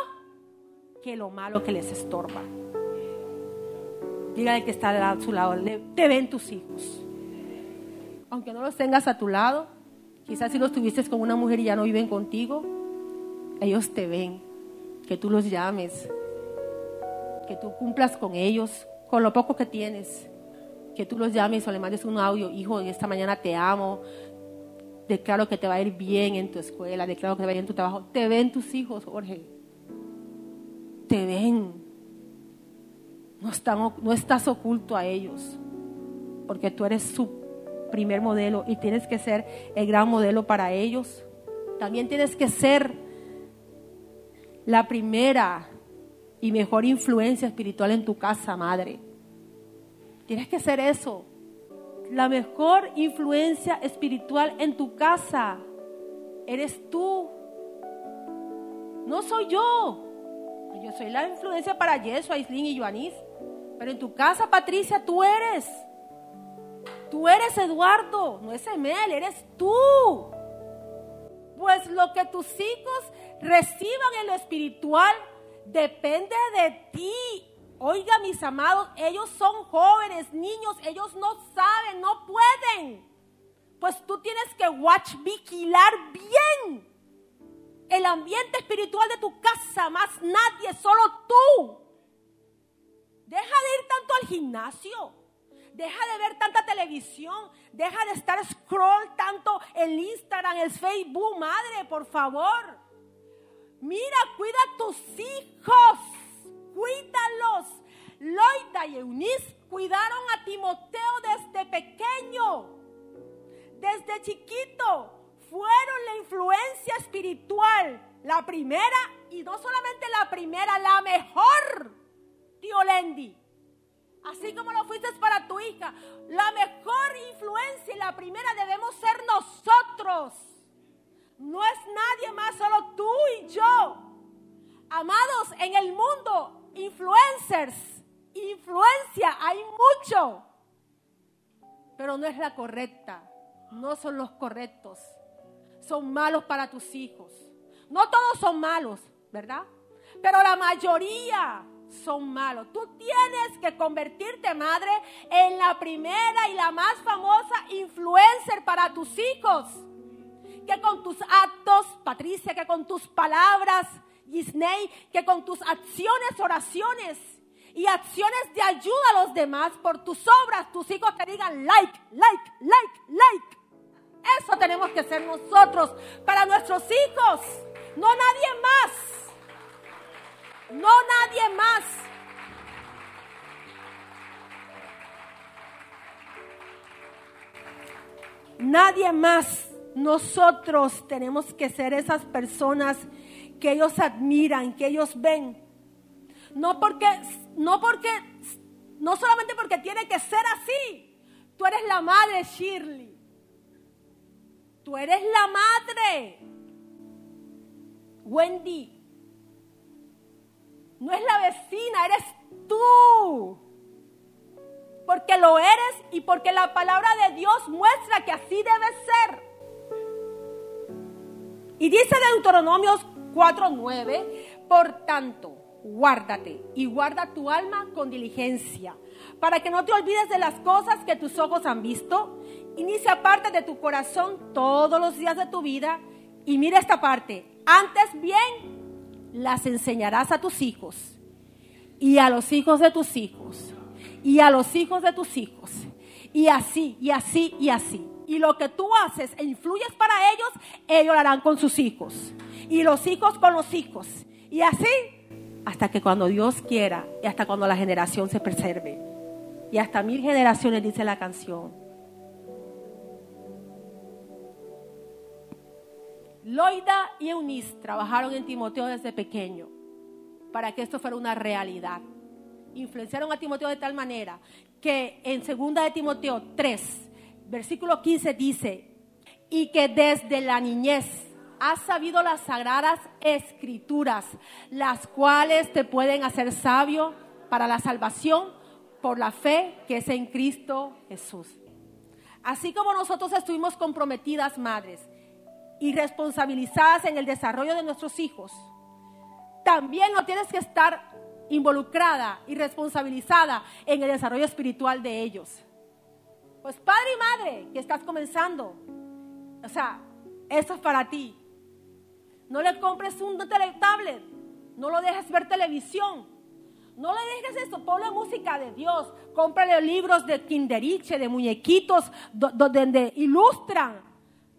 Speaker 1: que lo malo que les estorba. Dígale que está a su lado, te ven tus hijos. Aunque no los tengas a tu lado, quizás si los tuviste con una mujer y ya no viven contigo, ellos te ven, que tú los llames, que tú cumplas con ellos, con lo poco que tienes, que tú los llames o le mandes un audio, hijo, esta mañana te amo, declaro que te va a ir bien en tu escuela, declaro que te va a ir bien en tu trabajo. Te ven tus hijos, Jorge. Te ven. No, no estás oculto a ellos, porque tú eres su primer modelo y tienes que ser el gran modelo para ellos. También tienes que ser la primera y mejor influencia espiritual en tu casa, madre. Tienes que ser eso. La mejor influencia espiritual en tu casa eres tú. No soy yo. Yo soy la influencia para Yesu, Aislin y Joanis. Pero en tu casa, Patricia, tú eres. Tú eres Eduardo, no es Emel, eres tú. Pues lo que tus hijos reciban en lo espiritual depende de ti. Oiga, mis amados, ellos son jóvenes, niños, ellos no saben, no pueden. Pues tú tienes que watch, vigilar bien el ambiente espiritual de tu casa, más nadie, solo tú. Deja de ir tanto al gimnasio. Deja de ver tanta televisión. Deja de estar scroll tanto en Instagram, en Facebook. Madre, por favor. Mira, cuida a tus hijos. Cuídalos. Loida y Eunice cuidaron a Timoteo desde pequeño. Desde chiquito. Fueron la influencia espiritual. La primera y no solamente la primera, la mejor. Tío Lendi así como lo fuiste para tu hija. La mejor influencia y la primera debemos ser nosotros. No es nadie más, solo tú y yo. Amados, en el mundo, influencers, influencia, hay mucho. Pero no es la correcta. No son los correctos. Son malos para tus hijos. No todos son malos, ¿verdad? Pero la mayoría son malos. Tú tienes que convertirte, madre, en la primera y la más famosa influencer para tus hijos. Que con tus actos, Patricia, que con tus palabras, Disney, que con tus acciones, oraciones y acciones de ayuda a los demás por tus obras, tus hijos te digan like, like, like, like. Eso tenemos que ser nosotros para nuestros hijos, no nadie más no nadie más. Nadie más. Nosotros tenemos que ser esas personas que ellos admiran, que ellos ven. No porque, no porque, no solamente porque tiene que ser así. Tú eres la madre, Shirley. Tú eres la madre. Wendy, no es la vecina, eres tú. Porque lo eres y porque la palabra de Dios muestra que así debe ser. Y dice Deuteronomios 4:9, por tanto, guárdate y guarda tu alma con diligencia, para que no te olvides de las cosas que tus ojos han visto, inicia parte de tu corazón todos los días de tu vida y mira esta parte, antes bien las enseñarás a tus hijos y a los hijos de tus hijos y a los hijos de tus hijos. Y así y así y así. Y lo que tú haces e influyes para ellos, ellos lo harán con sus hijos y los hijos con los hijos y así hasta que cuando Dios quiera y hasta cuando la generación se preserve y hasta mil generaciones dice la canción. Loida y Eunice trabajaron en Timoteo desde pequeño para que esto fuera una realidad. Influenciaron a Timoteo de tal manera que en 2 de Timoteo 3, versículo 15 dice, y que desde la niñez has sabido las sagradas escrituras, las cuales te pueden hacer sabio para la salvación por la fe que es en Cristo Jesús. Así como nosotros estuvimos comprometidas, madres, y responsabilizadas en el desarrollo de nuestros hijos, también no tienes que estar involucrada y responsabilizada en el desarrollo espiritual de ellos. Pues padre y madre que estás comenzando, o sea, esto es para ti. No le compres un tablet, no lo dejes ver televisión, no le dejes eso, ponle música de Dios, cómprale libros de kinderiche, de muñequitos, donde ilustran.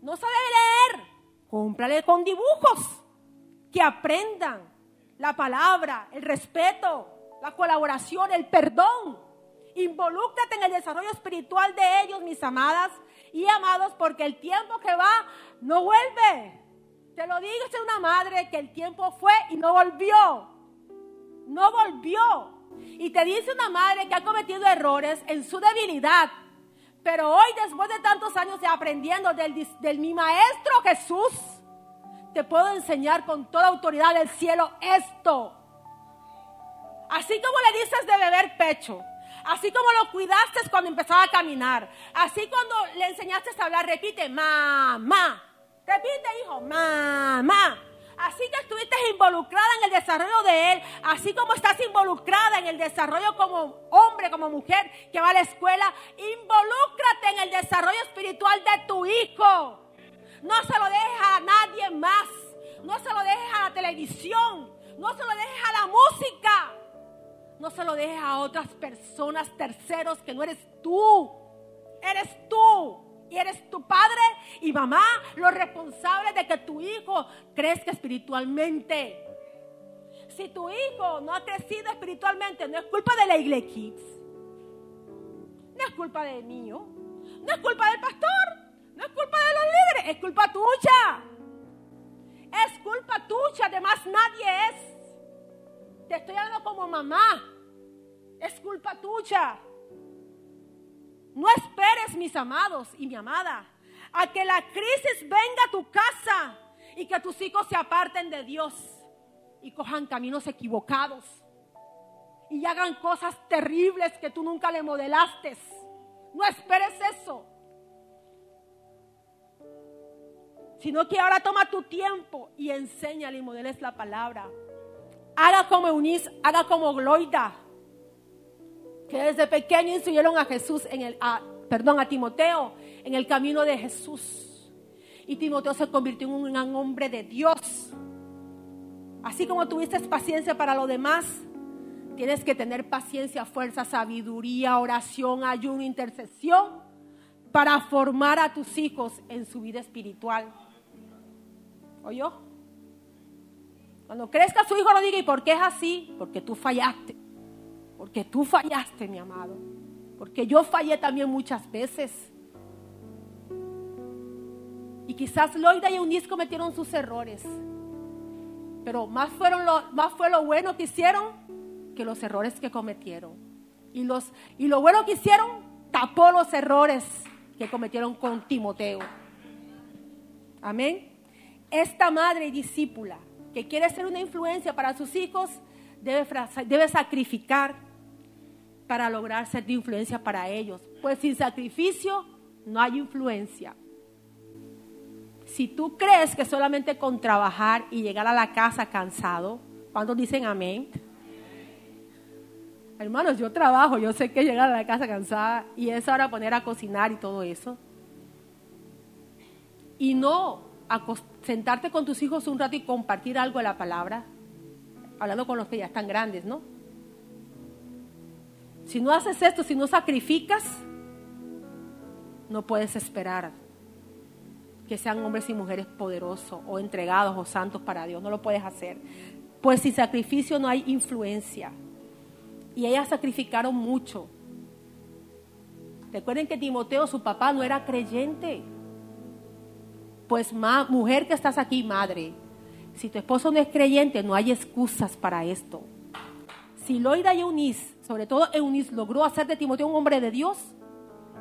Speaker 1: No sabe leer, cómprale con dibujos, que aprendan la palabra, el respeto, la colaboración, el perdón. Involúcrate en el desarrollo espiritual de ellos, mis amadas y amados, porque el tiempo que va no vuelve. Te lo digo, es una madre que el tiempo fue y no volvió. No volvió. Y te dice una madre que ha cometido errores en su debilidad. Pero hoy, después de tantos años de aprendiendo del, del mi maestro Jesús, te puedo enseñar con toda autoridad del cielo esto. Así como le dices de beber pecho, así como lo cuidaste cuando empezaba a caminar, así cuando le enseñaste a hablar, repite, mamá, repite hijo, mamá. Así que estuviste involucrada en el desarrollo de él, así como estás involucrada en el desarrollo como hombre, como mujer que va a la escuela, involúcrate en el desarrollo espiritual de tu hijo. No se lo dejes a nadie más, no se lo dejes a la televisión, no se lo dejes a la música. No se lo dejes a otras personas, terceros, que no eres tú. Eres tú. Y eres tu padre y mamá los responsables de que tu hijo crezca espiritualmente. Si tu hijo no ha crecido espiritualmente, no es culpa de la iglesia. No es culpa de mío. No es culpa del pastor. No es culpa de los líderes. Es culpa tuya. Es culpa tuya. Además, nadie es. Te estoy hablando como mamá. Es culpa tuya. No esperes, mis amados y mi amada, a que la crisis venga a tu casa y que tus hijos se aparten de Dios y cojan caminos equivocados y hagan cosas terribles que tú nunca le modelaste. No esperes eso. Sino que ahora toma tu tiempo y enséñale y modeles la palabra. Haga como Eunice, haga como Gloida, que desde pequeño instruyeron a Jesús en el, perdón, a Timoteo en el camino de Jesús. Y Timoteo se convirtió en un gran hombre de Dios. Así como tuviste paciencia para lo demás, tienes que tener paciencia, fuerza, sabiduría, oración, ayuno, intercesión para formar a tus hijos en su vida espiritual. ¿Oyó? Cuando crezca su hijo, no diga, ¿y por qué es así? Porque tú fallaste. Porque tú fallaste, mi amado. Porque yo fallé también muchas veces. Y quizás Loida y Eunice cometieron sus errores. Pero más, fueron lo, más fue lo bueno que hicieron que los errores que cometieron. Y, los, y lo bueno que hicieron tapó los errores que cometieron con Timoteo. Amén. Esta madre y discípula que quiere ser una influencia para sus hijos, debe, debe sacrificar para lograr ser de influencia para ellos. Pues sin sacrificio no hay influencia. Si tú crees que solamente con trabajar y llegar a la casa cansado, ¿cuántos dicen amén? Hermanos, yo trabajo, yo sé que llegar a la casa cansada y es ahora poner a cocinar y todo eso. Y no sentarte con tus hijos un rato y compartir algo de la palabra, hablando con los que ya están grandes, ¿no? Si no haces esto, si no sacrificas, no puedes esperar que sean hombres y mujeres poderosos o entregados o santos para Dios. No lo puedes hacer. Pues sin sacrificio no hay influencia. Y ellas sacrificaron mucho. Recuerden que Timoteo, su papá, no era creyente. Pues mujer que estás aquí, madre, si tu esposo no es creyente, no hay excusas para esto. Si Loida y Eunice, sobre todo Eunice, logró hacer de Timoteo un hombre de Dios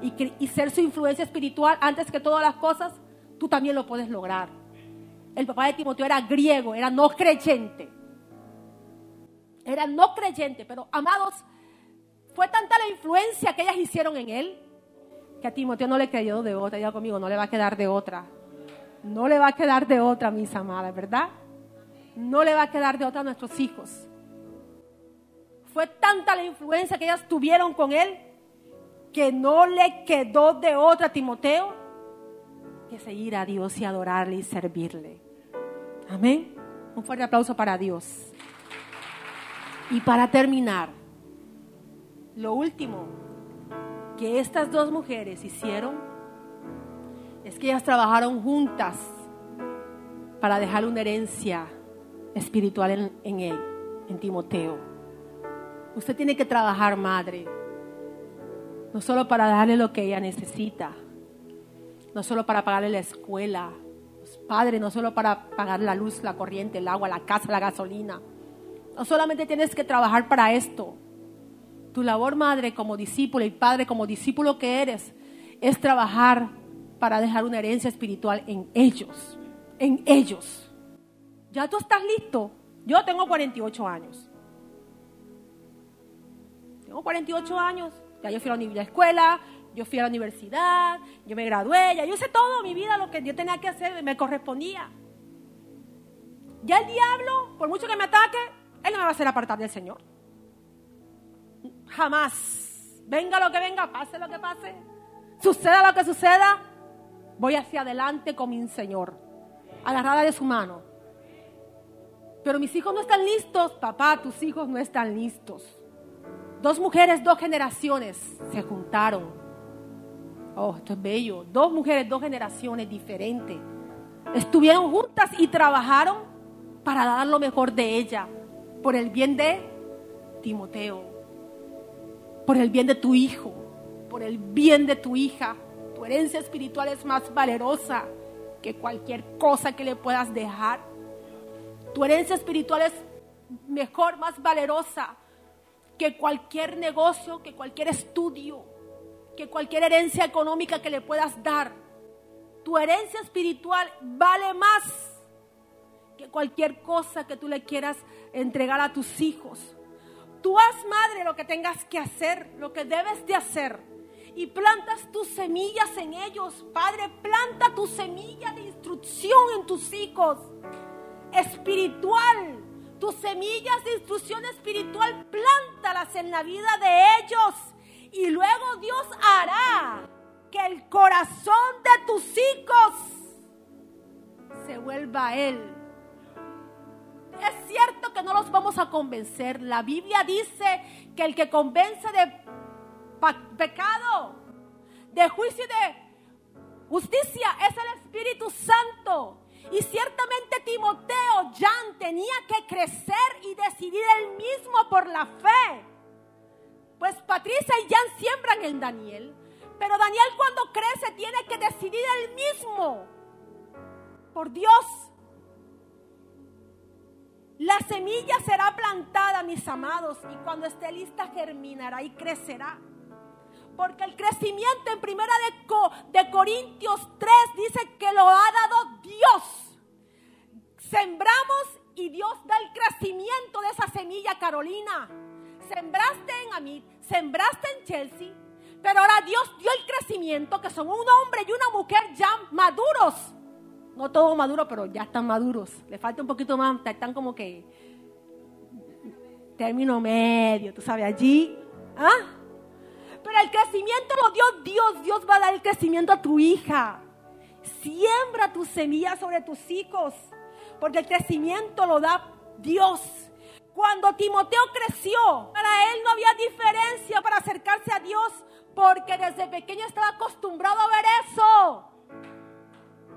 Speaker 1: y, y ser su influencia espiritual antes que todas las cosas, tú también lo puedes lograr. El papá de Timoteo era griego, era no creyente. Era no creyente, pero amados, fue tanta la influencia que ellas hicieron en él que a Timoteo no le creyó de otra. Ya conmigo, no le va a quedar de otra. No le va a quedar de otra, mis amadas, ¿verdad? No le va a quedar de otra a nuestros hijos. Fue tanta la influencia que ellas tuvieron con él que no le quedó de otra a Timoteo que seguir a Dios y adorarle y servirle. Amén. Un fuerte aplauso para Dios. Y para terminar, lo último que estas dos mujeres hicieron es que ellas trabajaron juntas para dejar una herencia espiritual en, él, en Timoteo. Usted tiene que trabajar, madre, no solo para darle lo que ella necesita, no solo para pagarle la escuela, los Padre, no solo para pagar la luz, la corriente, el agua, la casa, la gasolina. No solamente tienes que trabajar para esto. Tu labor, madre, como discípulo y padre, como discípulo que eres, es trabajar para dejar una herencia espiritual en ellos. En ellos. Ya tú estás listo. Yo tengo 48 años. Tengo 48 años. Ya yo fui a la escuela, yo fui a la universidad, yo me gradué, ya yo hice todo mi vida lo que yo tenía que hacer, me correspondía. Ya el diablo, por mucho que me ataque, él no me va a hacer apartar del Señor. Jamás. Venga lo que venga, pase lo que pase, suceda lo que suceda, voy hacia adelante con mi Señor, agarrada de su mano. Pero mis hijos no están listos, papá, tus hijos no están listos. Dos mujeres, dos generaciones se juntaron Oh, esto es bello. Dos mujeres, dos generaciones diferentes. Estuvieron juntas y trabajaron para dar lo mejor de ella, por el bien de Timoteo, por el bien de tu hijo, por el bien de tu hija. Tu herencia espiritual es más valerosa que cualquier cosa que le puedas dejar. Tu herencia espiritual es mejor, más valerosa que cualquier negocio, que cualquier estudio que cualquier herencia económica que le puedas dar. Tu herencia espiritual vale más que cualquier cosa que tú le quieras entregar a tus hijos. Tú haz, madre, lo que tengas que hacer, lo que debes de hacer. Y plantas tus semillas en ellos. Padre, planta tu semilla de instrucción en tus hijos. Espiritual. Tus semillas de instrucción espiritual, plántalas en la vida de ellos y luego Dios hará que el corazón de tus hijos se vuelva a Él. Es cierto que no los vamos a convencer. La Biblia dice que el que convence de pecado, de juicio y de justicia es el Espíritu Santo. Y ciertamente Timoteo, Jan, tenía que crecer y decidir él mismo por la fe. Pues Patricia y Jan siembran en Daniel. Pero Daniel cuando crece tiene que decidir él mismo. Por Dios. La semilla será plantada, mis amados, y cuando esté lista germinará y crecerá. Porque el crecimiento en primera de, de Corintios 3 dice que lo ha dado Dios. Sembramos y Dios da el crecimiento de esa semilla, Carolina sembraste en Amit, sembraste en Chelsea, pero ahora Dios dio el crecimiento, que son un hombre y una mujer ya maduros. No todos maduros, pero ya están maduros. Le falta un poquito más, están como que término medio, tú sabes, allí. ¿ah? El crecimiento lo dio Dios. Dios va a dar el crecimiento a tu hija. Siembra tu semilla sobre tus hijos, porque el crecimiento lo da Dios. Cuando Timoteo creció, para él no había diferencia para acercarse a Dios, porque desde pequeño estaba acostumbrado a ver eso.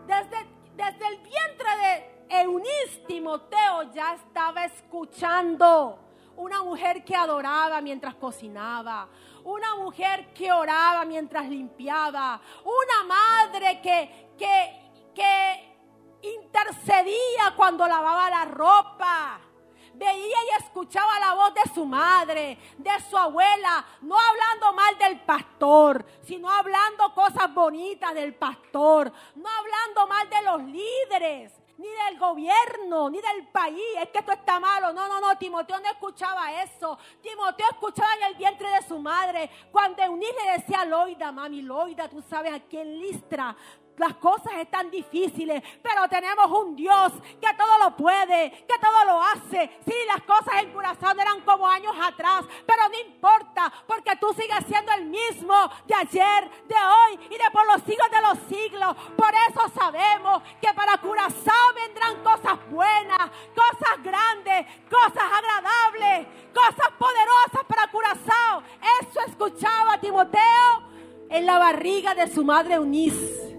Speaker 1: Desde, desde el vientre de Eunice, Timoteo ya estaba escuchando. Una mujer que adoraba mientras cocinaba, una mujer que oraba mientras limpiaba, una madre que, que, que intercedía cuando lavaba la ropa. Veía y escuchaba la voz de su madre, de su abuela, no hablando mal del pastor, sino hablando cosas bonitas del pastor, no hablando mal de los líderes, ni del gobierno, ni del país. Es que esto está malo. No, no, no. Timoteo no escuchaba eso. Timoteo escuchaba en el vientre de su madre. Cuando Eunice le decía Loida, mami, Loida, tú sabes a quién Listra las cosas están difíciles, pero tenemos un Dios que todo lo puede, que todo lo hace. Sí, las cosas en corazón eran como años atrás, pero no importa, porque tú sigues siendo el mismo de ayer, de hoy y de por los siglos de los siglos. Por eso sabemos que para Curazao vendrán cosas buenas, cosas grandes, cosas agradables, cosas poderosas para Curazao. Eso escuchaba Timoteo en la barriga de su madre Eunice.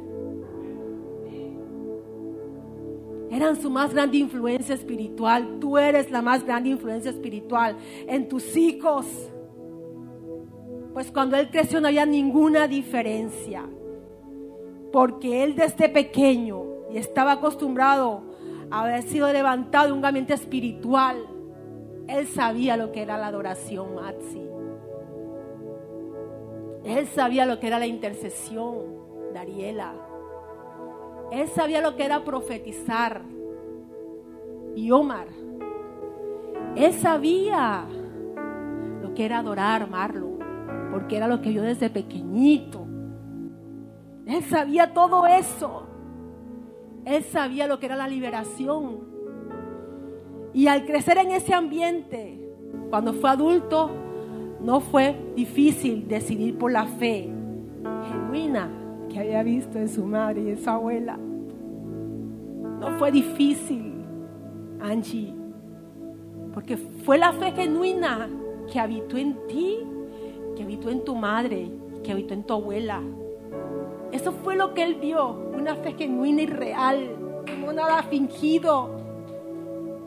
Speaker 1: Eran su más grande influencia espiritual. Tú eres la más grande influencia espiritual en tus hijos. Pues cuando él creció no había ninguna diferencia. Porque él desde pequeño y estaba acostumbrado a haber sido levantado en un ambiente espiritual, él sabía lo que era la adoración, Maxi. Él sabía lo que era la intercesión, Dariela. Él sabía lo que era profetizar. Y Omar. Él sabía lo que era adorar, Marlo. Porque era lo que vio desde pequeñito. Él sabía todo eso. Él sabía lo que era la liberación. Y al crecer en ese ambiente, cuando fue adulto, no fue difícil decidir por la fe genuina que había visto en su madre y en su abuela. No fue difícil, Angie, porque fue la fe genuina que habitó en ti, que habitó en tu madre, que habitó en tu abuela. Eso fue lo que él vio, una fe genuina y real, no nada fingido,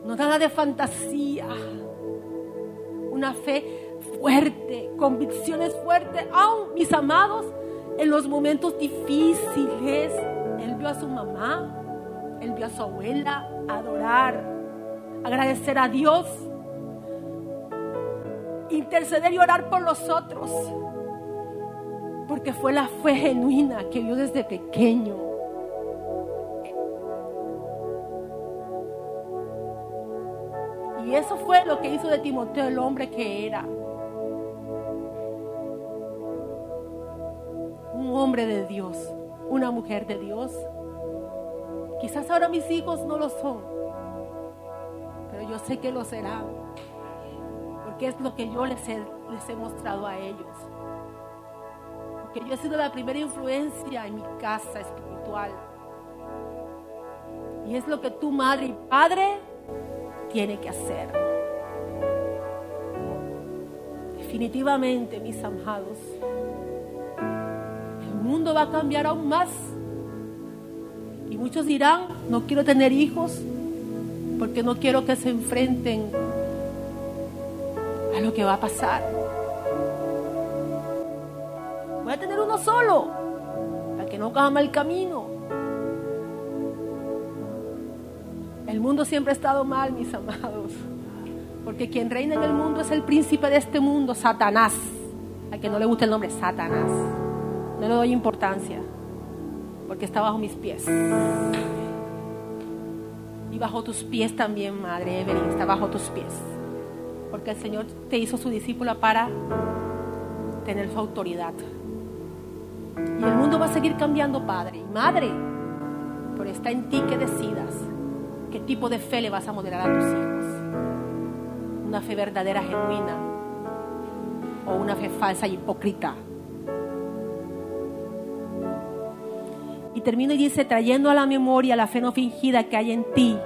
Speaker 1: no nada de fantasía, una fe fuerte, convicciones fuertes, aún mis amados, en los momentos difíciles. Él vio a su mamá, él vio a su abuela adorar, agradecer a Dios, interceder y orar por los otros, porque fue la fe genuina que vio desde pequeño. Y eso fue lo que hizo de Timoteo el hombre que era. Hombre de Dios, una mujer de Dios. Quizás ahora mis hijos no lo son, pero yo sé que lo serán, porque es lo que yo les he, les he mostrado a ellos. Porque yo he sido la primera influencia en mi casa espiritual. Y es lo que tu madre y padre tiene que hacer. Definitivamente, mis amados mundo va a cambiar aún más. Y muchos dirán, no quiero tener hijos porque no quiero que se enfrenten a lo que va a pasar. Voy a tener uno solo para que no cama el camino. El mundo siempre ha estado mal, mis amados. Porque quien reina en el mundo es el príncipe de este mundo, Satanás. Al que no le gusta el nombre, Satanás. No le doy importancia, porque está bajo mis pies. Y bajo tus pies también, Madre Evelyn, está bajo tus pies. Porque el Señor te hizo su discípula para tener su autoridad. Y el mundo va a seguir cambiando, Padre y Madre. Pero está en ti que decidas qué tipo de fe le vas a modelar a tus hijos. Una fe verdadera, genuina, o una fe falsa y hipócrita. Y termina y dice, trayendo a la memoria la fe no fingida que hay en ti,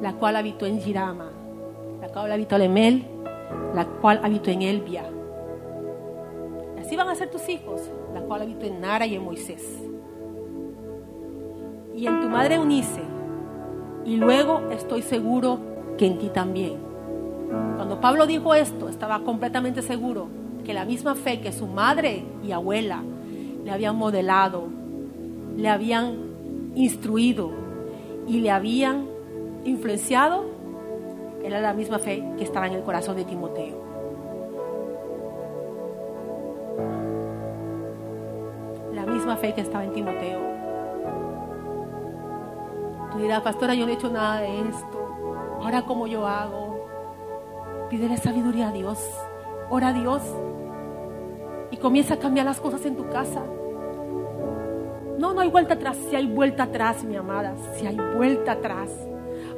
Speaker 1: la cual habitó en Girama, la cual habitó en Emel, la cual habitó en Elvia. Así van a ser tus hijos, la cual habitó en Nara y en Moisés. Y en tu madre Unice. Y luego estoy seguro que en ti también. Cuando Pablo dijo esto, estaba completamente seguro que la misma fe que su madre y abuela le habían modelado le habían instruido y le habían influenciado, era la misma fe que estaba en el corazón de Timoteo. La misma fe que estaba en Timoteo. Tú dirás, pastora, yo no he hecho nada de esto. Ahora, ¿cómo yo hago? Pídele sabiduría a Dios. Ora a Dios. Y comienza a cambiar las cosas en tu casa. No, no hay vuelta atrás. Si hay vuelta atrás, mi amada, si hay vuelta atrás.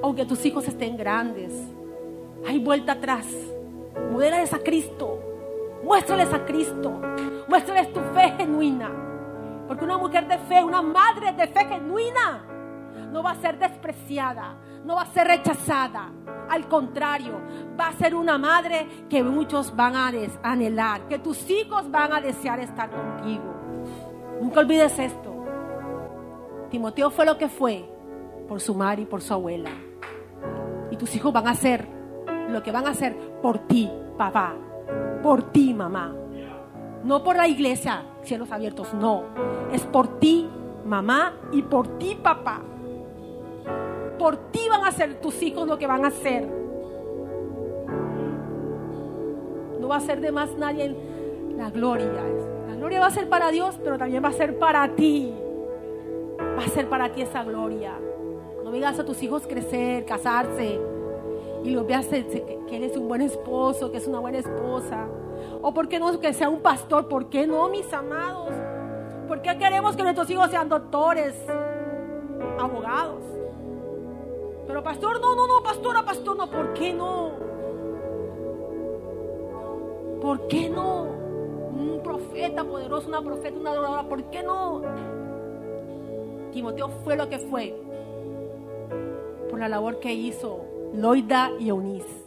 Speaker 1: Aunque tus hijos estén grandes, hay vuelta atrás. Modélales a Cristo. Muéstrales a Cristo. Muéstrales tu fe genuina. Porque una mujer de fe, una madre de fe genuina, no va a ser despreciada, no va a ser rechazada. Al contrario, va a ser una madre que muchos van a anhelar, que tus hijos van a desear estar contigo. Nunca olvides esto. Timoteo fue lo que fue por su madre y por su abuela. Y tus hijos van a hacer lo que van a hacer por ti, papá, por ti, mamá. No por la iglesia, cielos abiertos, no. Es por ti, mamá, y por ti, papá. Por ti van a ser tus hijos lo que van a hacer. No va a ser de más nadie la gloria. La gloria va a ser para Dios, pero también va a ser para ti. Va a ser para ti esa gloria. No veas a tus hijos crecer, casarse y los veas que, que él es un buen esposo, que es una buena esposa. O por qué no que sea un pastor, ¿por qué no, mis amados? ¿Por qué queremos que nuestros hijos sean doctores, abogados? Pero pastor, no, no, no, pastora, pastor, no, ¿por qué no? ¿Por qué no? Un profeta poderoso, una profeta, una adoradora, ¿por qué no? Timoteo fue lo que fue por la labor que hizo Loida y Eunice.